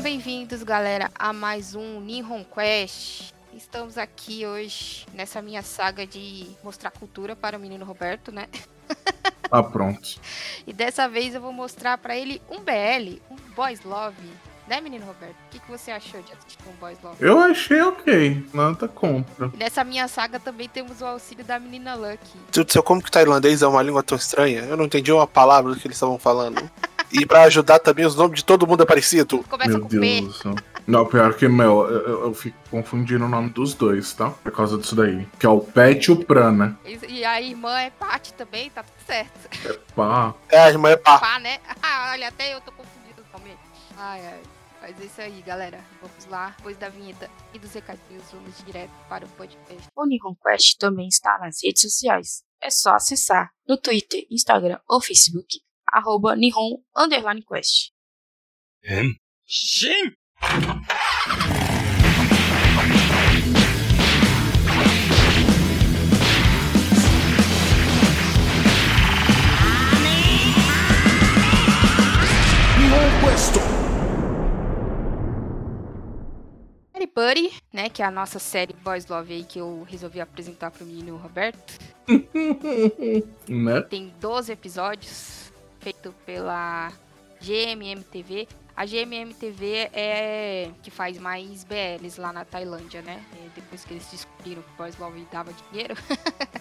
Sejam bem-vindos, galera, a mais um Nihon Quest. Estamos aqui hoje nessa minha saga de mostrar cultura para o menino Roberto, né? Ah, pronto. E dessa vez eu vou mostrar para ele um BL, um Boys Love. Né, menino Roberto? O que, que você achou de assistir um Boys Love? Eu achei ok, nada contra. E nessa minha saga também temos o auxílio da menina Lucky. Deus do céu, como que tailandês é uma língua tão estranha? Eu não entendi uma palavra do que eles estavam falando. E pra ajudar também, os nomes de todo mundo é parecido. Começa Meu com Deus P. do céu. Não, pior que, meu, eu, eu- fico confundindo o nome dos dois, tá? Por causa disso daí. Que é o Pet e o Pran, né? E e a irmã é Paty também, tá tudo certo. Pá. É, a irmã é pá. Pá, né? Ah, olha, até eu tô confundido também. Ai, ai. Mas é isso aí, galera. Vamos lá. Depois da vinheta e dos recadinhos, vamos direto para o podcast. O Nihon Quest também está nas redes sociais. É só acessar no Twitter, Instagram ou Facebook, arroba Nihon Underline Quest. Harry Buddy, né? Que é a nossa série Boys Love aí que eu resolvi apresentar pro menino Roberto. Né? Tem 12 episódios, feito pela GMMTV. A GMMTV é que faz mais BLs lá na Tailândia, né? É, depois que eles descobriram que Boys Love dava dinheiro.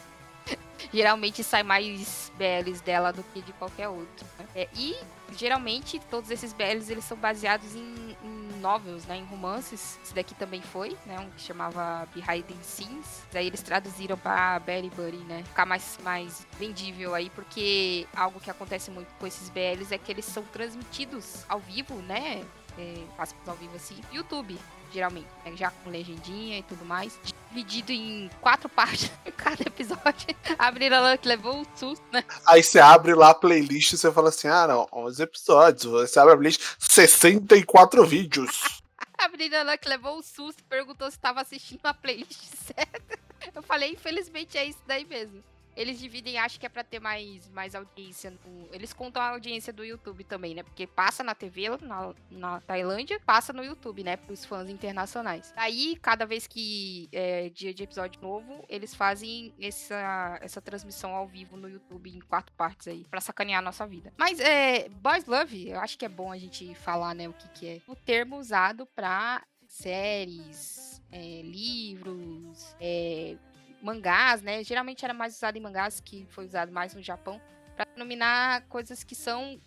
geralmente sai mais BLs dela do que de qualquer outro. né? É, e geralmente todos esses BLs eles são baseados em, em novels, né, em romances. Esse daqui também foi, né, um que chamava Behind the Scenes. Daí eles traduziram para Berry Buddy, né, ficar mais mais vendível aí, porque algo que acontece muito com esses BLs é que eles são transmitidos ao vivo, né, é, ao vivo assim, YouTube. Geralmente, né, já com legendinha e tudo mais, dividido em quatro partes cada episódio. A Brina Luck levou um susto, né? Aí você abre lá a playlist e você fala assim: ah, não, 11 episódios. Você abre a playlist, 64 vídeos. A Brina Luck levou um susto e perguntou se estava assistindo a playlist certa. Eu falei, infelizmente é isso daí mesmo. Eles dividem, acho que é pra ter mais, mais audiência. No... Eles contam a audiência do YouTube também, né? Porque passa na TV na, na Tailândia, passa no YouTube, né? Pros fãs internacionais. Aí, cada vez que é dia de episódio novo, eles fazem essa, essa transmissão ao vivo no YouTube em quatro partes aí, pra sacanear a nossa vida. Mas, é, Boys Love, eu acho que é bom a gente falar, né, o que que é. O termo usado pra séries, é, livros, é, mangás, né? Geralmente era mais usado em mangás, que foi usado mais no Japão, para denominar coisas que são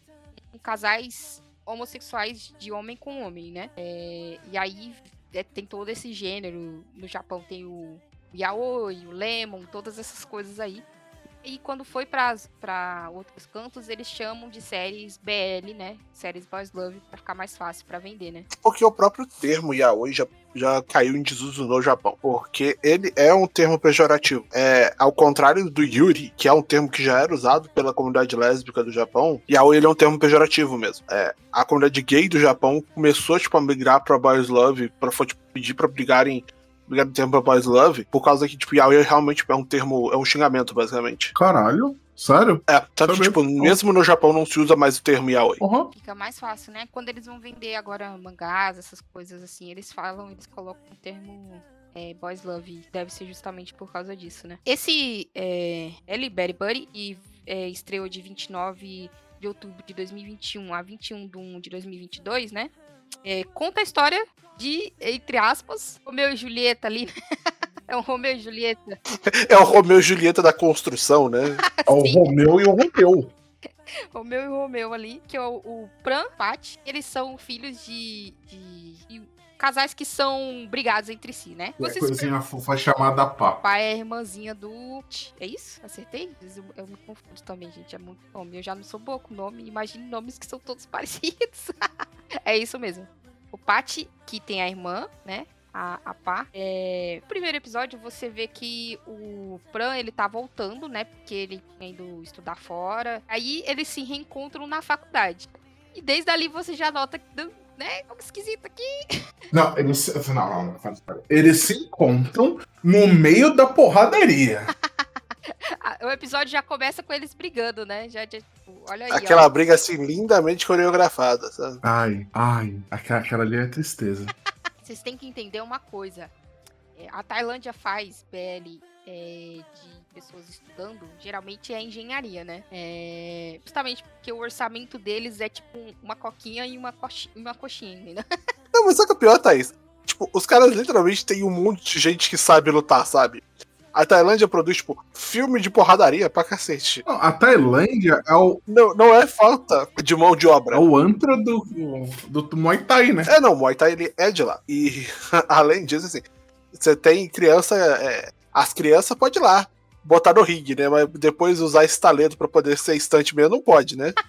casais homossexuais de homem com homem, né? É, e aí é, tem todo esse gênero. No Japão tem o yaoi, o lemon, todas essas coisas aí. E quando foi para outros cantos, eles chamam de séries BL, né? Séries Boys Love, pra ficar mais fácil para vender, né? Porque o próprio termo yaoi já, já caiu em desuso no Japão. Porque ele é um termo pejorativo. É, ao contrário do yuri, que é um termo que já era usado pela comunidade lésbica do Japão, yaoi ele é um termo pejorativo mesmo. É, a comunidade gay do Japão começou tipo, a migrar pra Boys Love, pra tipo, pedir pra brigarem brigar do termo pra Boys Love, por causa que, tipo, yaoi realmente é um termo, é um xingamento, basicamente. Caralho? Sério? É, tanto que, tipo, mesmo no Japão não se usa mais o termo yaoi. Uhum. Fica mais fácil, né? Quando eles vão vender agora mangás, essas coisas assim, eles falam, eles colocam o termo é, Boys Love. Deve ser justamente por causa disso, né? Esse é, Ellie Berry Buddy e é, estreou de 29 de outubro de 2021 a 21 de 1 de 2022, né? É, conta a história de, entre aspas, Romeu e Julieta ali. é um Romeu e Julieta. É o Romeu e Julieta da construção, né? É o. Romeu e o Romeu. Romeu e Romeu ali, que é o, o Pran Pat, eles são filhos de, de- de casais que são brigados entre si, né? É Vocês coisinha fofa chamada pá. pai é a irmãzinha do. É isso? Acertei? Às vezes Eu, eu me confundo também, gente. É muito nome. Eu já não sou boa com nome. Imagine nomes que são todos parecidos. é isso mesmo. O Pat, que tem a irmã, né? A, a Pá. É, no primeiro episódio, você vê que o Pran, ele tá voltando, né? Porque ele tinha ido estudar fora. Aí eles se reencontram na faculdade. E desde ali você já nota que, né? Algo esquisito aqui. Não, eles. Não, não, não. Eles se encontram no meio da porradaria. Ah, o episódio já começa com eles brigando, né? Já, já tipo, olha aí. Aquela ó. briga assim, lindamente coreografada, sabe? Ai, ai, aquela, aquela ali é tristeza. Vocês têm que entender uma coisa. É, A Tailândia faz PL é, de pessoas estudando, geralmente é engenharia, né? É, justamente porque o orçamento deles é tipo um- uma coquinha e uma, coxi- uma coxinha, entendeu? Não, mas sabe o que é pior, Thaís? Tipo, os caras literalmente têm um monte de gente que sabe lutar, sabe? A Tailândia produz, tipo, filme de porradaria pra cacete. Não, A Tailândia é o, Não, não é falta de mão de obra. é o antra do, do Muay Thai, né? É, não, o Muay Thai ele é de lá. E além disso, assim, você tem criança. é, as crianças podem ir lá, botar no ringue, né? Mas depois usar esse talento pra poder ser instante mesmo, não pode, né?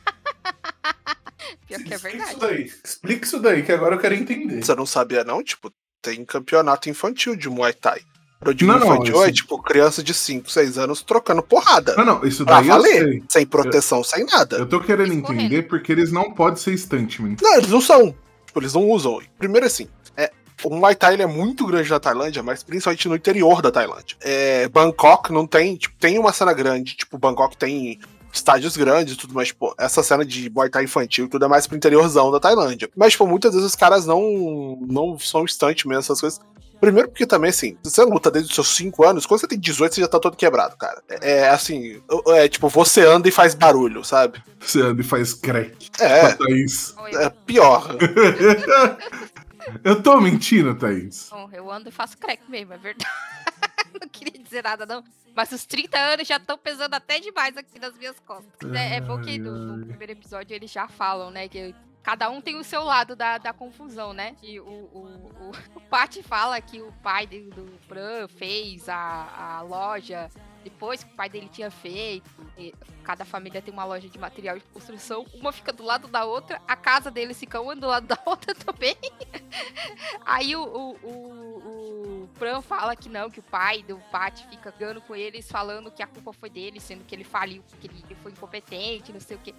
Pior que é Explica verdade. isso daí. Explica isso daí, que agora eu quero entender. Você não sabia, não? Tipo, tem campeonato infantil de Muay Thai. O de Não, não, infantil é isso- tipo criança de 5, 6 anos trocando porrada. Não, não, isso Pra daí eu valer. sei. Sem proteção, sem nada. Eu tô querendo entender porque eles não podem ser stuntmen. Não, eles não são. Tipo, eles não usam. Primeiro assim, é, o Muay Thai ele é muito grande na Tailândia, mas principalmente no interior da Tailândia. É, Bangkok não tem, tipo, tem uma cena grande, tipo, Bangkok tem estádios grandes e tudo, mas, tipo, essa cena de Muay Thai infantil e tudo é mais pro interiorzão da Tailândia. Mas, tipo, muitas vezes os caras não, não são instante mesmo, essas coisas. Primeiro porque também, assim, se você luta desde os seus 5 anos, quando você tem 18, você já tá todo quebrado, cara. É, é, assim, é tipo, você anda e faz barulho, sabe? Você anda e faz crack. É, Thaís. Oi, é pior. eu tô mentindo, Thaís. Bom, eu ando e faço crack mesmo, é verdade. não queria dizer nada, não. Mas os 30 anos já estão pesando até demais aqui nas minhas costas. É, é bom que no, no primeiro episódio eles já falam, né? Que cada um tem o seu lado da, da confusão, né? E o, o, o, o Pat fala que o pai do, do fez a, a loja depois que o pai dele tinha feito. Cada família tem uma loja de material de construção. Uma fica do lado da outra. A casa deles fica uma do lado da outra também. Aí o, o, o, o fala que não, que o pai do Pat fica ganhando com eles, falando que a culpa foi dele, sendo que ele faliu, que ele foi incompetente, não sei o quê.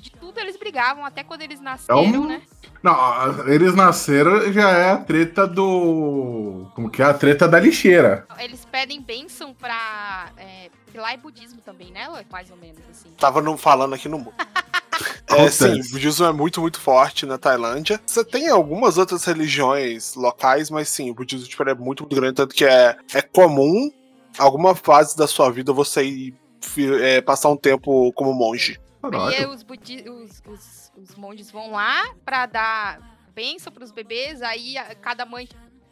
De tudo eles brigavam, até quando eles nasceram, um- né? Não, eles nasceram já é a treta do. Como que é? A treta da lixeira. Eles pedem bênção pra. É, porque lá é budismo também, né? Mais ou menos, assim. Tava não falando aqui no mundo. É, sim, o budismo é muito, muito forte na Tailândia. Você tem algumas outras religiões locais, mas sim, o budismo tipo, é muito, muito grande, tanto que é, é comum alguma fase da sua vida você ir é, passar um tempo como monge. Aí Caralho. os, budi os, os, os monges vão lá pra dar bênção pros bebês, aí cada mãe.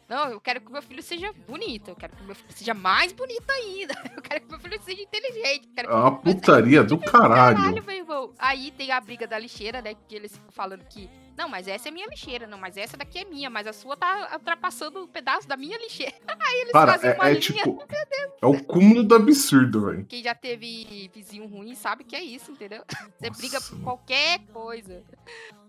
Não, eu quero que meu filho seja bonito, eu quero que meu filho seja mais bonito ainda, eu quero que meu filho seja inteligente. É uma putaria do Caralho, caralho. meu irmão. Aí tem a briga da lixeira, né? Que eles ficam falando que. Não, mas essa é minha lixeira. Não, mas essa daqui é minha. Mas a sua tá ultrapassando um pedaço da minha lixeira. Aí eles Cara, fazem uma é, é linha. tipo. É o cúmulo do absurdo, velho. Quem já teve vizinho ruim sabe que é isso, entendeu? Você briga por qualquer coisa.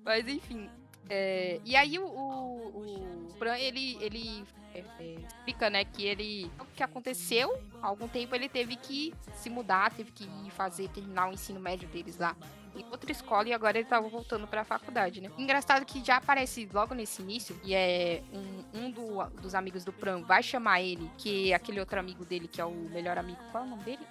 Mas enfim. É, e aí o, o, o Bran, ele, ele é, é, explica, né, que ele. O que aconteceu? Há algum tempo ele teve que se mudar, teve que ir fazer, terminar o ensino médio deles lá em outra escola e agora ele tava voltando pra faculdade, né? Engraçado que já aparece logo nesse início, e é um, um do- dos amigos do Pran vai chamar ele, que é aquele outro amigo dele, que é o melhor amigo. Qual é o nome dele?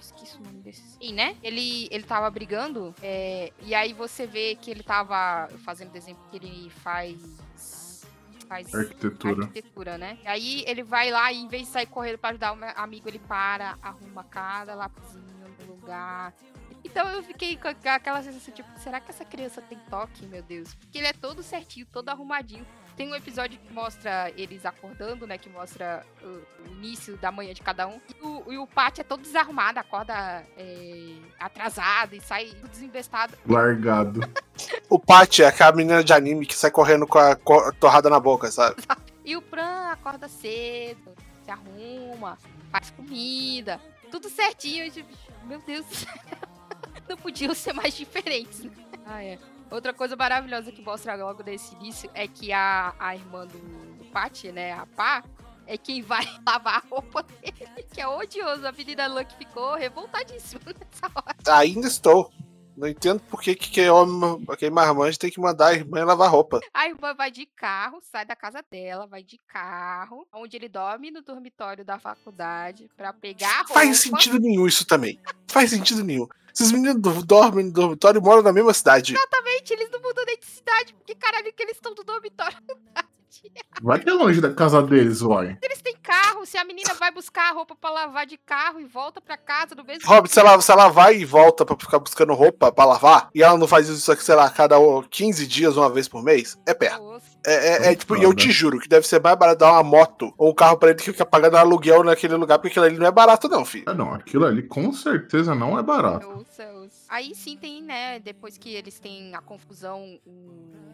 Esqueci o nome desse. Sim, né? Ele, ele tava brigando, é, e aí você vê que ele tava fazendo desenho que ele faz. faz Arquitetura. arquitetura, né? E aí ele vai lá e em vez de sair correndo pra ajudar o meu amigo, ele para, arruma cada lapisinho no lugar. Então eu fiquei com aqu- aquela sensação, tipo, será que essa criança tem toque, meu Deus? Porque ele é todo certinho, todo arrumadinho. Tem um episódio que mostra eles acordando, né? Que mostra o, o início da manhã de cada um. E o, e o Pat é todo desarrumado, acorda é, atrasado e sai tudo desinvestado. Largado. O Pat é aquela menina de anime que sai correndo com a torrada na boca, sabe? E o Pran acorda cedo, se arruma, faz comida, tudo certinho. Tipo, meu Deus do céu. Não podiam ser mais diferentes, né? Ah, é. Outra coisa maravilhosa que mostra logo nesse início é que a, a irmã do, do Paty, né, a Pá, é quem vai lavar a roupa dele, que é odioso. A menina Luck ficou revoltadíssima nessa hora. Ainda estou. Não entendo por que, que quem, homem, quem marmanjo tem que mandar a irmã lavar roupa. A irmã vai de carro, sai da casa dela, vai de carro, onde ele dorme no dormitório da faculdade pra pegar a roupa. Faz sentido nenhum isso também. Faz sentido nenhum. Esses meninos do- dormem no dormitório e moram na mesma cidade. Exatamente, eles não mudam nem de cidade, porque caralho que eles estão no dormitório. Vai ter longe da casa deles, uai. Eles têm carro, se a menina vai buscar a roupa pra lavar de carro e volta pra casa no mesmo Rob, se ela, se ela vai e volta pra ficar buscando roupa pra lavar, e ela não faz isso, sei lá, a cada ó, 15 dias, uma vez por mês, é perto. Nossa, É, é- é tipo, e eu te juro que deve ser mais barato dar uma moto ou um carro pra ele que fica pagando aluguel naquele lugar, porque aquilo ali não é barato, não, filho. Ah, não, aquilo ali com certeza não é barato. ouça, ouça. Aí sim tem, né, depois que eles têm a confusão, o,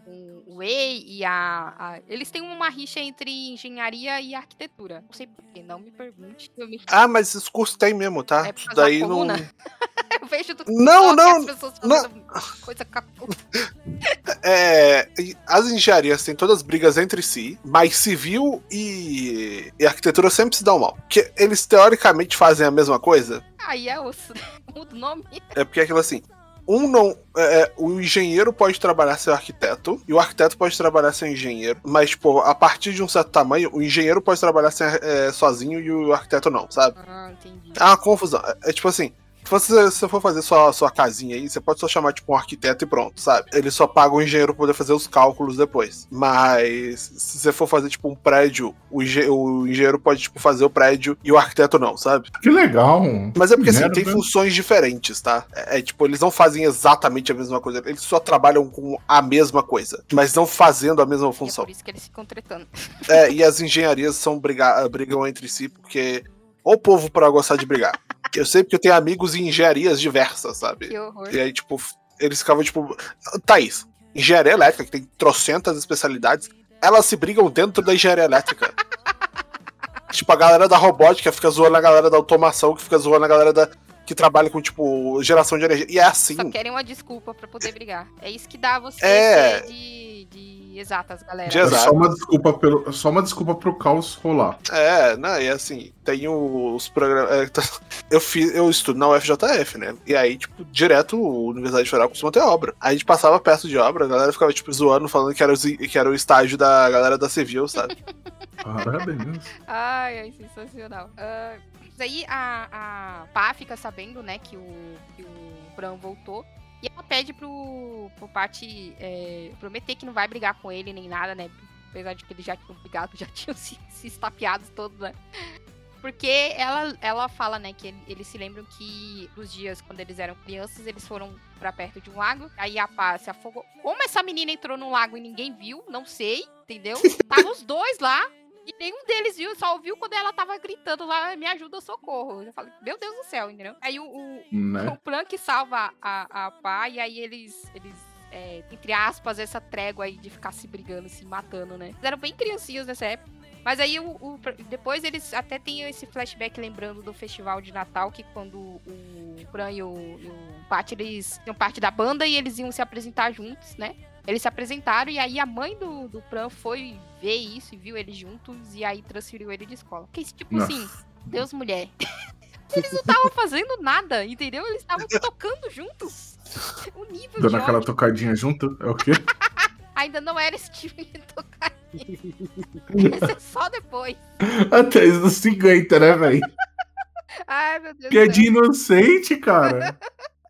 o, o Wei e a, a- Eles têm uma rixa entre engenharia e arquitetura. Não sei porquê, não me pergunte. Me... Ah, mas esses cursos tem mesmo, tá? É Isso da daí não. eu vejo do Não, não, as pessoas fazendo coisa com a coluna. É, as engenharias têm todas brigas entre si, mas civil e, e arquitetura sempre se dão mal. Porque eles teoricamente fazem a mesma coisa. Aí é. Muda o nome. É porque é aquilo assim. Um não. é, é, o engenheiro pode trabalhar ser arquiteto, e o arquiteto pode trabalhar ser engenheiro, mas, tipo, a partir de um certo tamanho, o engenheiro pode trabalhar ser, é, sozinho e o arquiteto não, sabe? Ah, entendi. É uma confusão. É, é tipo assim. Se você, se você for fazer sua, sua casinha aí, você pode só chamar tipo um arquiteto e pronto, sabe? Ele só paga o engenheiro pra poder fazer os cálculos depois. Mas se você for fazer tipo um prédio, o, o engenheiro pode tipo fazer o prédio e o arquiteto não, sabe? Que legal. Mas é porque assim, tem funções diferentes, tá? É, é, tipo, eles não fazem exatamente a mesma coisa, eles só trabalham com a mesma coisa, mas não fazendo a mesma E é função. por isso que eles ficam tretando. É, e as engenharias são briga brigam entre si porque o povo pra gostar de brigar. Eu sei porque eu tenho amigos em engenharias diversas, sabe? Que horror. E aí, tipo, eles ficavam, tipo. Thaís, engenharia elétrica, que tem trocentas especialidades, elas se brigam dentro da engenharia elétrica. tipo, a galera da robótica fica zoando a galera da automação, que fica zoando a galera da. que trabalha com, tipo, geração de energia. E é assim. Só querem uma desculpa pra poder brigar. É isso que dá você É. ser de, de exatas, galera. De É Exato. só uma desculpa pelo, só uma desculpa pro caos rolar. É, né? E assim, tem os programas. eu, fiz, eu estudo na UFJF, né? E aí, tipo, direto, a Universidade Federal costuma ter obra. Aí a gente passava perto de obra, a galera ficava, tipo, zoando, falando que era, os- que era o estágio da galera da Civil, sabe? Parabéns. Ai, ai, sensacional. Mas aí a, a Pá fica sabendo, né, que o, que o Bran voltou. E ela pede pro, pro Patty é, prometer que não vai brigar com ele nem nada, né? Apesar de que eles já tinham brigado, já tinham se, se estapeados todos, né? Porque ela, ela fala, né, que ele- eles se lembram que nos dias quando eles eram crianças, eles foram pra perto de um lago. Aí a Pá se afogou. Como essa menina entrou no lago e ninguém viu, não sei, entendeu? Tava os dois lá. E nenhum deles viu, só ouviu quando ela tava gritando lá, me ajuda, socorro. Eu falei, meu Deus do céu, entendeu? Aí o, o, Né? o Plank salva a, a Pá, e aí eles, eles é, entre aspas, essa trégua aí de ficar se brigando, se matando, né? Eles eram bem criancinhos nessa época. Mas aí o, o- depois eles até tem esse flashback lembrando do festival de Natal, que quando o Bran e o, o Pat, eles tinham parte da banda e eles iam se apresentar juntos, né? Eles se apresentaram e aí a mãe do, do Bran foi ver isso e viu eles juntos e aí transferiu ele de escola. Que tipo Nossa. assim, Deus mulher. Eles não estavam fazendo nada, entendeu? Eles estavam tocando juntos. O nível Dando aquela ódio tocadinha junto. É o quê? ainda não era esse tipo de tocadinha. Isso é só depois. Até isso 50, né, velho? Ai, meu Deus Que é de inocente, cara.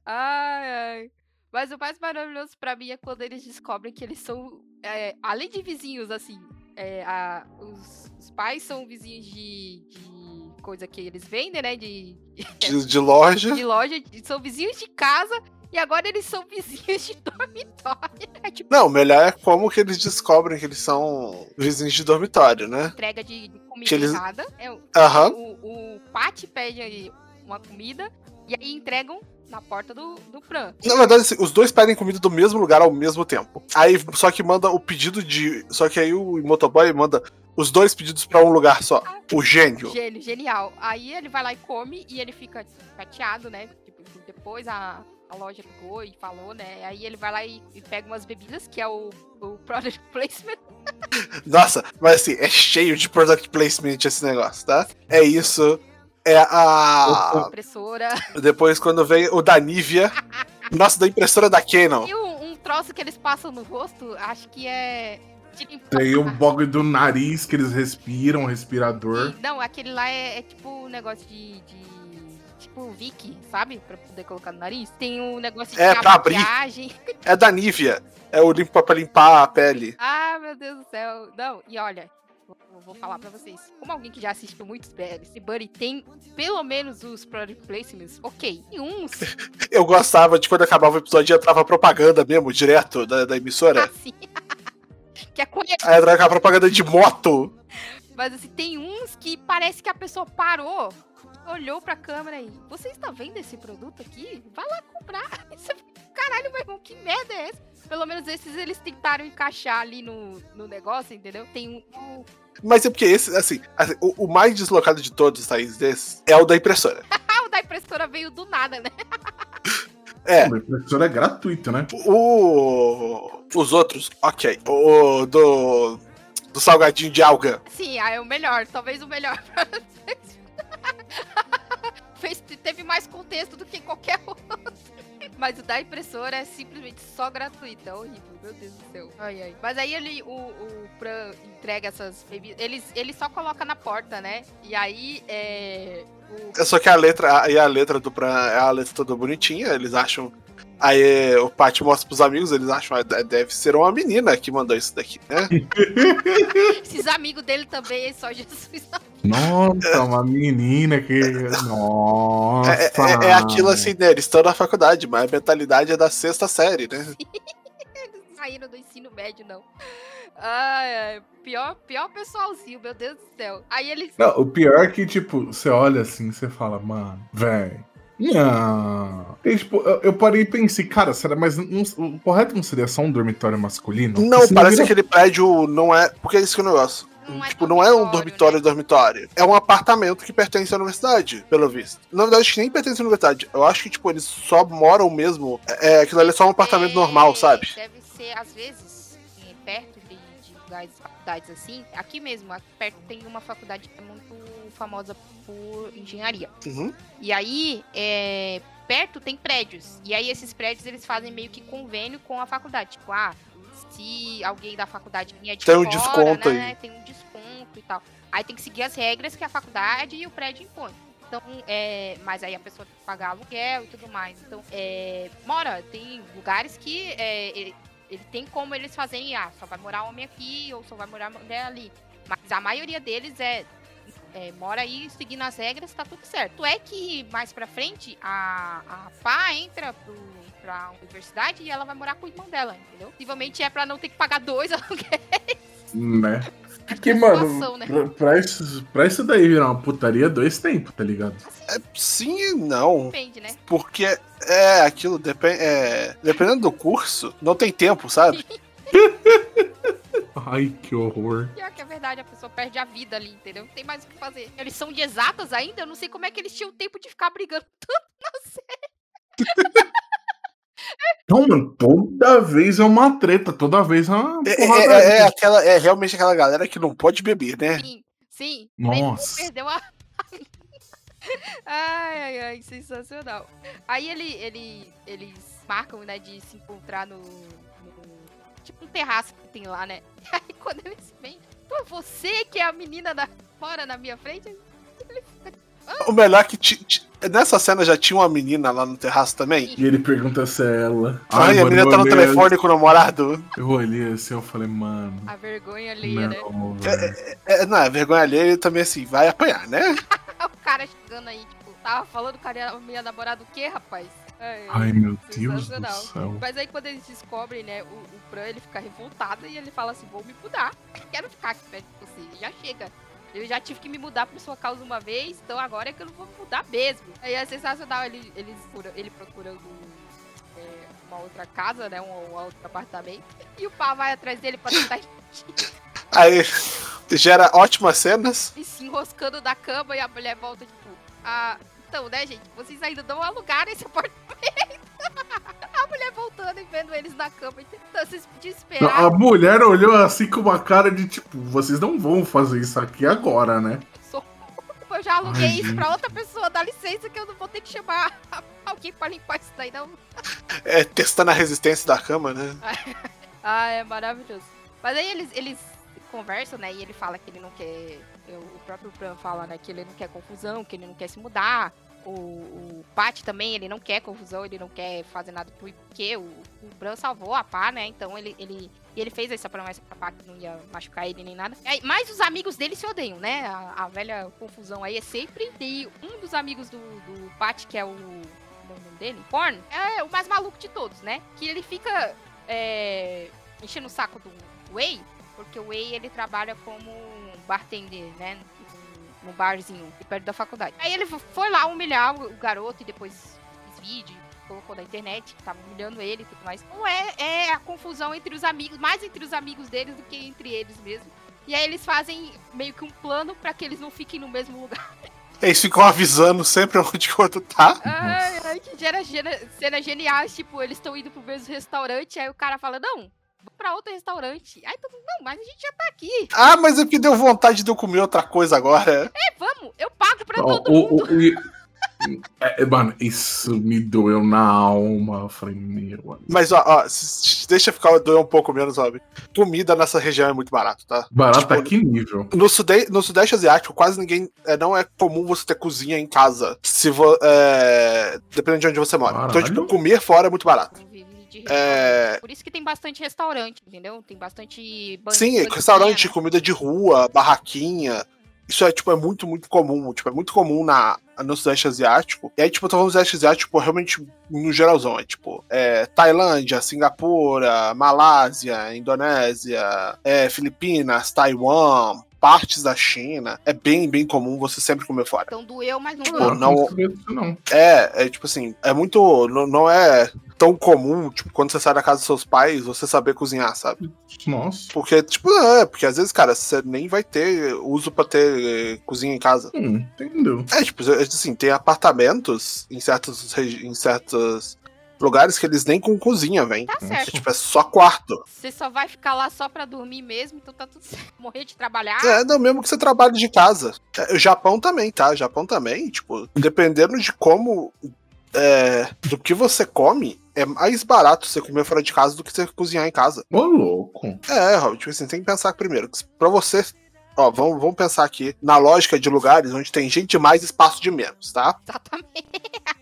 Ai, ai. Mas o mais maravilhoso pra mim é quando eles descobrem que eles são, é, além de vizinhos, assim, é, a- os, os pais são vizinhos de, de coisa que eles vendem, né? De, De, de loja. de loja, de- são vizinhos de casa e agora eles são vizinhos de dormitório. É tipo Não, o melhor é como que eles descobrem que eles são vizinhos de dormitório, né? entrega de, de comida Que eles- errada. É, o, Aham. o, o Pat pede aí uma comida e aí entregam na porta do, do Fran. Na verdade, assim, os dois pedem comida do mesmo lugar ao mesmo tempo. Aí, só que manda o pedido de. Só que aí o motoboy manda os dois pedidos pra um lugar só. O gênio. Gênio, genial. Aí ele vai lá e come e ele fica chateado, né? Tipo, depois a, a loja ligou e falou, né? Aí ele vai lá e, e pega umas bebidas, que é o, o product placement. Nossa, mas assim, é cheio de product placement esse negócio, tá? É isso. É a. impressora. Depois, quando vem o da Nivea. Nossa, da impressora da Canon. E um, um troço que eles passam no rosto, acho que é. limpar. Tem o bagulho do nariz que eles respiram, um respirador. Sim, Não, aquele lá é, é tipo um negócio de. de- Tipo Vicky, sabe? Pra poder colocar no nariz. Tem o negócio de É, pra abrir. É da Nivea. É o limpo pra limpar a pele. Ah, meu Deus do céu. Não, e olha, vou, vou falar pra vocês. Como alguém que já assistiu muitos BLs, e Buddy tem pelo menos os product placements, ok. E uns, Eu gostava de quando acabava o episódio e entrava propaganda mesmo, direto da, da emissora. assim. que é conhecido. Aí entrava aquela propaganda de moto. Mas assim, tem uns que parece que a pessoa parou, olhou pra câmera e. Você está vendo esse produto aqui? Vai lá comprar. Você fica, Caralho, meu irmão, que merda é essa? Pelo menos esses eles tentaram encaixar ali no, no negócio, entendeu? Tem um. um- Mas é porque esse, assim, assim, o, o mais deslocado de todos, Thaís, desse, é o da impressora. Ah, o da impressora veio do nada, né? É, O impressor é gratuito, né? o. Os outros, ok. O do. Do salgadinho de alga. Sim, ah, é o melhor. Talvez o melhor pra vocês. Fez, teve mais contexto do que qualquer outro. Mas o da impressora é simplesmente só gratuito. É horrível, meu Deus do céu. Ai, ai. Mas aí ele, o, o Pran entrega essas bebidas. Ele, ele só coloca na porta, né? E aí é. O, É só que a letra, aí a letra do Pran é a letra toda bonitinha, eles acham. Aí o Paty mostra pros amigos, eles acham, ah, deve ser uma menina que mandou isso daqui, né? esses amigos dele também, é só Jesus. Nossa, uma menina que. Nossa. É, é- é aquilo assim, né? Eles estão na faculdade, mas a mentalidade é da sexta série, né? Eles saíram do ensino médio, não. Ai, ai. Pior, pior pessoalzinho, meu Deus do céu. Aí eles. Não, o pior é que, tipo, você olha assim, você fala, mano, velho. Não. E, tipo, eu, eu parei e pensei, cara, será, mas não- o correto não seria só um dormitório masculino? Não, parece que aquele prédio não é. Porque é isso que é o negócio. Não é tipo, não é um dormitório, dormitório, dormitório. É um apartamento que pertence à universidade, pelo visto. Na verdade, acho que nem pertence à universidade. Eu acho que, tipo, eles só moram mesmo. É, aquilo ali é só um apartamento É, normal, sabe? Deve ser, às vezes, é, perto de, de lugares, faculdades assim. Aqui mesmo, aqui perto tem uma faculdade que é muito famosa por engenharia. Uhum. E aí, é, perto tem prédios. E aí, esses prédios, eles fazem meio que convênio com a faculdade. Tipo, ah, se alguém da faculdade vinha de Tem um fora, desconto né, aí. Tem um desconto e tal. Aí tem que seguir as regras que a faculdade e o prédio impõem. Então, é, mas aí a pessoa tem que pagar aluguel e tudo mais. Então, é, mora, tem lugares que é, ele, ele tem como eles fazerem, ah, só vai morar homem aqui ou só vai morar mulher ali. Mas a maioria deles é, é, mora aí seguindo as regras, tá tudo certo. É que mais pra frente a, a pá entra pro, pra universidade e ela vai morar com o irmão dela, entendeu? Possivelmente é pra não ter que pagar dois aluguéis. Né? Porque, é mano, situação, né? pra, pra isso, pra isso daí virar uma putaria, dois tempos, tá ligado? É, sim e não. Depende, né? Porque é aquilo, depen é, dependendo do curso, não tem tempo, sabe? Ai, que horror. Pior que é verdade, a pessoa perde a vida ali, entendeu? Não tem mais o que fazer. Eles são de exatas ainda, eu não sei como é que eles tinham tempo de ficar brigando tanto na série. Não, mano, toda vez é uma treta, toda vez é uma É, é- é- é aquela, é realmente aquela galera que não pode beber, né? Sim, sim. Nossa. Perdeu a. ai, ai, ai, sensacional. Aí ele, ele, eles marcam, né, de se encontrar no, um terraço que tem lá, né? Aí quando eles vêm, pô, você que é a menina da fora na minha frente? Ele fica, O melhor é que ti- ti- nessa cena já tinha uma menina lá no terraço também. E ele pergunta se é ela. Ai, a mano, menina eu tá no olhei telefone com o namorado. assim- Eu olhei assim, eu falei, mano. A vergonha alheia, né? Não, velho. É, não, é vergonha alheia ele também assim, vai apanhar, né? O cara chegando aí, tipo, tava falando com a minha namorada o quê, rapaz? Ai, Ai, meu Deus do céu. Mas aí quando eles descobrem, né, o, o Bran, ele fica revoltado e ele fala assim, vou me mudar. Quero ficar aqui perto de você. Já chega. Eu já tive que me mudar por sua causa uma vez, então agora é que eu não vou me mudar mesmo. Aí é sensacional ele, eles, ele procurando é, uma outra casa, né, um, um outro apartamento. E o pá vai atrás dele pra tentar Aí gera ótimas cenas. e se enroscando da cama e a mulher volta, tipo, ah, então, né, gente, vocês ainda não alugaram esse apartamento. a mulher voltando e vendo eles na cama e tentando se desesperar. A mulher olhou assim com uma cara de tipo, vocês não vão fazer isso aqui agora, né? Eu já aluguei Ai, isso gente. pra outra pessoa, dá licença que eu não vou ter que chamar alguém pra limpar isso daí, não. É, testando a resistência da cama, né? Ah, é maravilhoso. Mas aí eles, eles conversam, né? E ele fala que ele não quer. O próprio Bran fala, né? Que ele não quer confusão, que ele não quer se mudar. O, o Pat também, ele não quer confusão, ele não quer fazer nada porque o, o Bran salvou a Pá, né? Então ele, ele, ele fez essa promessa pra Pá que não ia machucar ele nem nada. Mas os amigos dele se odeiam, né? A, a velha confusão aí é sempre. E um dos amigos do, do Pat, que é o. É o nome dele? Porn, é o mais maluco de todos, né? Que ele fica é, enchendo o saco do Way, porque o Way ele trabalha como bartender, né? No barzinho, perto da faculdade. Aí ele foi lá humilhar o garoto e depois fez vídeo, colocou na internet, que tava humilhando ele e tudo mais. Então é, é a confusão entre os amigos, mais entre os amigos deles do que entre eles mesmo. E aí eles fazem meio que um plano para que eles não fiquem no mesmo lugar. Eles ficam avisando sempre onde o outro tá. Ai, ai, que gera, gera cenas geniais, tipo, eles estão indo pro mesmo restaurante, aí o cara fala, não, pra outro restaurante. Aí todo mundo, não, mas a gente já tá aqui. Ah, mas é porque deu vontade de eu comer outra coisa agora. É, vamos, eu pago pra todo o- mundo. o- o- é, é, mano, isso me doeu na alma. Eu falei, meu. Mas, ó, ó deixa ficar doer um pouco menos, sabe? Comida nessa região é muito barato, tá? Barato Tipo, a que nível? No, sude no Sudeste Asiático, quase ninguém. é, não é comum você ter cozinha em casa. Se vo, é, dependendo de onde você mora. Então, Caralho. tipo, comer fora é muito barato. De É. restaurante. Por isso que tem bastante restaurante, entendeu? Tem bastante Sim, restaurante, comida de rua, barraquinha. Isso é, tipo, é muito, muito comum. Tipo, é muito comum na, no Sudeste Asiático. E aí, tipo, eu tô falando do Sudeste Asiático, tipo, realmente no geralzão. É, tipo, é, Tailândia, Singapura, Malásia, Indonésia, é, Filipinas, Taiwan, partes da China. É bem, bem comum você sempre comer fora. Então doeu, mas não doeu. não- não. É, é tipo assim, é muito. Não, não é tão comum, tipo, quando você sai da casa dos seus pais, você saber cozinhar, sabe? Nossa. Porque, tipo, é, porque às vezes, cara, você nem vai ter uso pra ter eh, cozinha em casa. Hum, entendeu? É, tipo, é, assim, tem apartamentos em certos, regi- em certos lugares que eles nem com cozinha, vem. Tá É, certo. tipo, é só quarto. Você só vai ficar lá só pra dormir mesmo, então tá tudo certo. Morrer de trabalhar. É, não, mesmo que você trabalhe de casa. É, O Japão também, tá? O Japão também, tipo, dependendo de como. é, do que você come, é mais barato você comer fora de casa do que você cozinhar em casa. Ô, louco. É, Rob, tipo assim, tem que pensar primeiro. Pra você. Ó, vamos, vamos pensar aqui na lógica de lugares onde tem gente demais e espaço de menos, tá? Exatamente.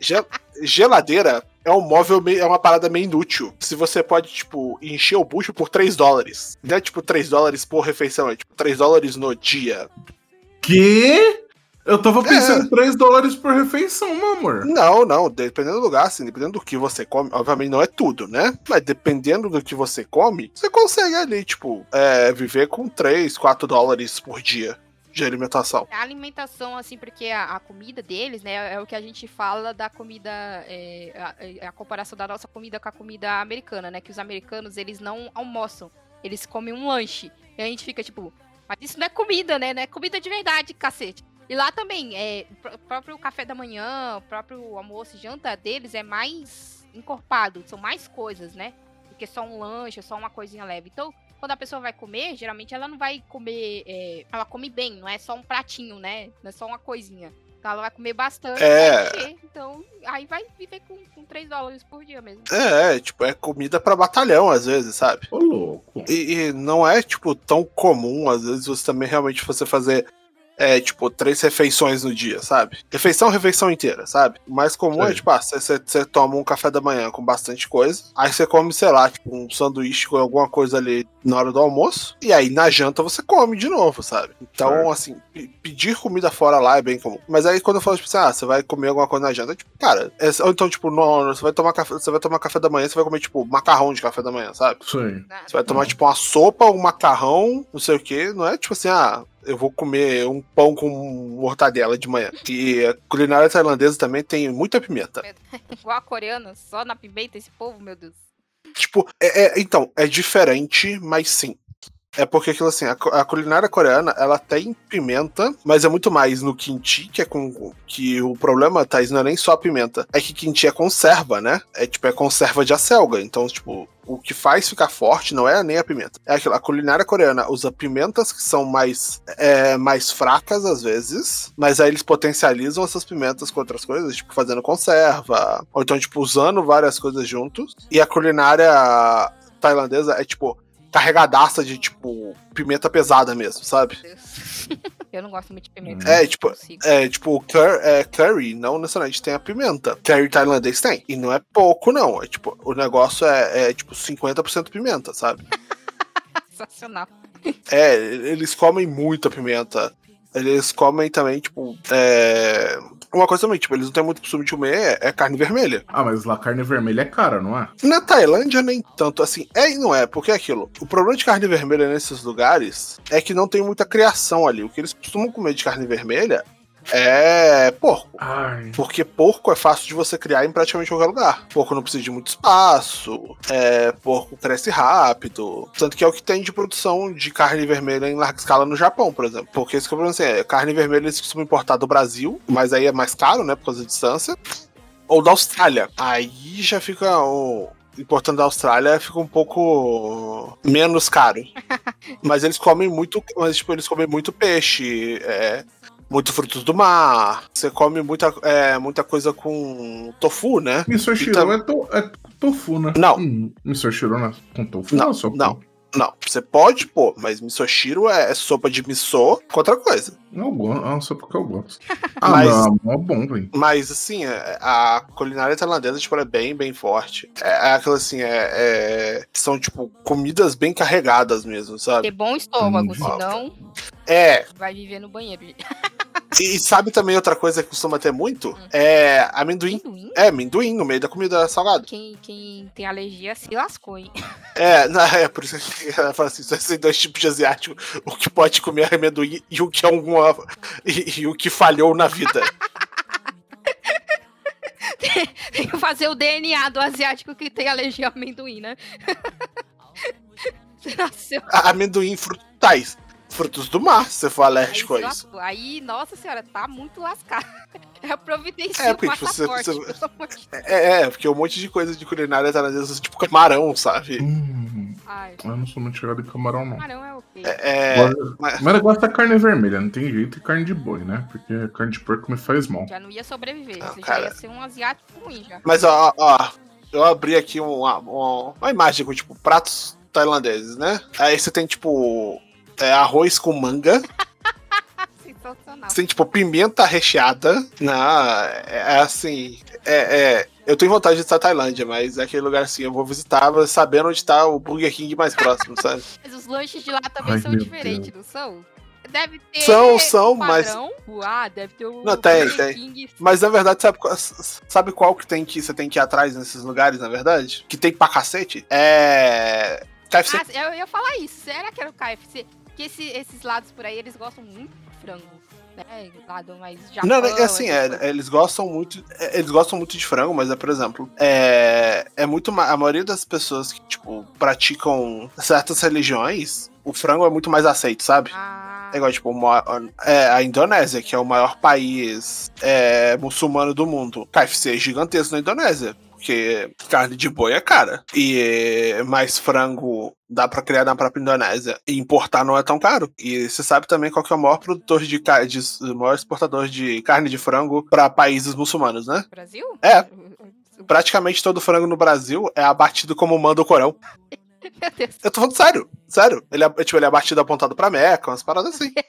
Ge- geladeira é um móvel, meio, é uma parada meio inútil. Se você pode, tipo, encher o bucho por 3 dólares. Não é tipo 3 dólares por refeição, é tipo 3 dólares no dia. Que? Eu tava É. pensando em 3 dólares por refeição, meu amor. Não, não, dependendo do lugar, assim, dependendo do que você come, obviamente não é tudo, né? Mas dependendo do que você come, você consegue ali, tipo, é, viver com 3, 4 dólares por dia de alimentação. A alimentação, assim, porque a, a comida deles, né, é o que a gente fala da comida, é, a, a comparação da nossa comida com a comida americana, né, que os americanos, eles não almoçam, eles comem um lanche, e a gente fica tipo, mas isso não é comida, né, não é comida de verdade, cacete. E lá também, é, o pró- próprio café da manhã, o próprio almoço e janta deles é mais encorpado, são mais coisas, né, do que só um lanche, só uma coisinha leve. Então, quando a pessoa vai comer, geralmente ela não vai comer. é, ela come bem, não é só um pratinho, né? Não é só uma coisinha. Então ela vai comer bastante. É. Então, aí vai viver com, com 3 dólares por dia mesmo. É, tipo, é comida pra batalhão, às vezes, sabe? Ô, louco. E, e não é, tipo, tão comum, às vezes, você também realmente você fazer, é, tipo, três refeições no dia, sabe? Refeição, refeição inteira, sabe? O mais comum é, Sei. tipo, ah, você- você toma um café da manhã com bastante coisa, aí você come, sei lá, tipo, um sanduíche com alguma coisa ali na hora do almoço, e aí na janta você come de novo, sabe? Então, assim, pe- pedir comida fora lá é bem comum. Mas aí quando eu falo, tipo, assim, ah, você vai comer alguma coisa na janta, tipo, cara, é- ou então, tipo, no, você vai tomar café, você vai tomar café da manhã, você vai comer, tipo, macarrão de café da manhã, sabe? Né? Você vai tomar, tipo, uma sopa, um macarrão, não sei o que. Não é tipo assim, ah, eu vou comer um pão com mortadela de manhã. E a culinária tailandesa também tem muita pimenta. Igual a coreana, só na pimenta esse povo, meu Deus. Tipo, é, é- então, é diferente, mas sim. É porque aquilo assim, a, a culinária coreana, ela tem pimenta, mas é muito mais no kimchi, que é com. Que o problema, Thaís, não é nem só a pimenta. É que kimchi é conserva, né? É tipo, é conserva de acelga. Então, tipo, o que faz ficar forte não é nem a pimenta. É aquilo. A culinária coreana usa pimentas que são mais, é, mais fracas às vezes, mas aí eles potencializam essas pimentas com outras coisas, tipo, fazendo conserva, ou então, tipo, usando várias coisas juntos. E a culinária tailandesa é, tipo, carregadaça de, tipo, pimenta pesada mesmo, sabe? Eu não gosto muito de pimenta. É, tipo. É, tipo, cur, é, curry não necessariamente tem a pimenta. Curry tailandês tem. E não é pouco, não. É tipo, o negócio é, é tipo 50% pimenta, sabe? Sensacional. É, eles comem muita pimenta. Eles comem também, tipo, é... Uma coisa também, tipo, eles não têm muito costume de comer é, é carne vermelha. Ah, mas lá carne vermelha é cara, não é? Na Tailândia, nem tanto assim. É e não é, porque é aquilo. O problema de carne vermelha nesses lugares é que não tem muita criação ali. O que eles costumam comer de carne vermelha é porco. Ai. Porque porco é fácil de você criar em praticamente qualquer lugar. Porco não precisa de muito espaço, é, porco cresce rápido. Tanto que é o que tem de produção de carne vermelha em larga escala no Japão, por exemplo. Porque esse que é problema, assim, é, carne vermelha eles costumam importar do Brasil, mas aí é mais caro, né, por causa da distância. Ou da Austrália. Aí já fica o. Importando da Austrália fica um pouco menos caro. mas eles comem muito. Mas, tipo, eles comem muito peixe. É, muito frutos do mar. Você come muita, é, muita coisa com tofu, né? Misoshiro Então- é, to, é tofu, né? Não. Hum, Misoshiro não é com tofu? Não, só com- não. Não, você pode pôr, mas misoshiro é, é sopa de miso com outra coisa. Eu gosto, é uma sopa que eu gosto. Ah, Mas- não, é bom, velho. Mas, assim, é- a culinária tailandesa, tipo, ela é bem, bem forte. É, é aquela, assim, é, é- São, tipo, comidas bem carregadas mesmo, Ter sabe? bom estômago, Hum. senão É. vai viver no banheiro. E sabe também outra coisa que costuma ter muito? É amendoim. Amendoim? É, amendoim no meio da comida salgada. Quem, quem tem alergia se lascou, hein? É, não, é por isso que ela fala assim: só tem dois tipos de asiático: o que pode comer amendoim e o que é alguma. E, e o que falhou na vida. Tem que fazer o DNA do asiático que tem alergia ao amendoim, né? Você nasceu. A- amendoim frutais. Frutos do mar, se você for Aí, alérgico se a isso. aí, nossa senhora, tá muito lascado. É providencia É, o porque, tipo, você- você- de. É, é, porque um monte de coisa de culinária tailandesa, tipo camarão, sabe? Hum, Ai, eu não sou muito chegado em camarão, não. carão é ok. É. Gosto- mas- Mas eu gosto da carne vermelha, não tem jeito, e carne de boi, né? Porque carne de porco me faz mal. Já não ia sobreviver. Não, cara. já ia ser um asiático ruim já. Mas, ó, ó, eu abri aqui uma, uma, uma imagem com, tipo, pratos tailandeses, né? Aí você tem, tipo, é, arroz com manga. Sensacional. Tem, tipo, pimenta recheada. Não, é, é assim. É, é, eu tenho vontade de visitar a Tailândia, mas é aquele lugar assim, eu vou visitar sabendo onde tá o Burger King mais próximo, sabe? Mas os lanches de lá também Ai, são diferentes, não são? Deve ter. São, são, um mas- padrão. Ah, deve ter o. Não, tem, Burger tem. King. Mas na verdade, sabe, qual- sabe qual que tem que você tem que ir atrás nesses lugares, na verdade? Que tem pra cacete? É. KFC. Ah, eu ia falar isso. Será que era o KFC? Porque esse- esses lados por aí, eles gostam muito de frango. Né? Lado mais Japão. Não, é assim, é, eles gostam muito. é, Eles gostam muito de frango, mas é, por exemplo, é, é muito. A maioria das pessoas que, tipo, praticam certas religiões, o frango é muito mais aceito, sabe? Ah, É igual, tipo, uma- é, a Indonésia, que é o maior país é, muçulmano do mundo. KFC é gigantesco na Indonésia. Porque carne de boi é cara. E mais frango dá pra criar na própria Indonésia. E importar não é tão caro. E você sabe também qual que é o maior produtor de, ca- de o maior exportador de carne de frango pra países muçulmanos, né? Brasil? É. Praticamente todo frango no Brasil é abatido como manda o Corão. Meu Deus. Eu tô falando sério, sério. Ele é, tipo, ele é abatido apontado pra Meca, umas paradas assim.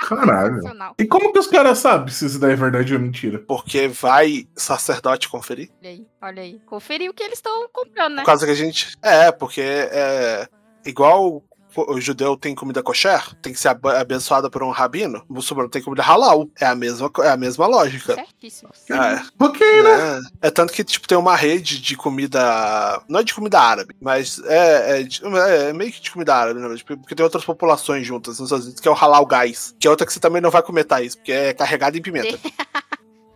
Caralho. E como que os caras sabem se isso daí é verdade ou mentira? Porque vai sacerdote conferir. Olha aí, olha aí. Conferir o que eles estão comprando, né? Por causa que a gente. É, porque é. Igual o judeu tem comida kosher, tem que ser ab- abençoada por um rabino, o muçulmano tem comida halal. É a mesma, é a mesma lógica. Certíssimo. É, Ok, né? né? É tanto que, tipo, tem uma rede de comida. Não é de comida árabe, mas é, é, de- é meio que de comida árabe, né? Tipo, Porque tem outras populações juntas nos Estados Unidos, que é o halal guys, que é outra que você também não vai comer, Thaís, porque é carregada em pimenta.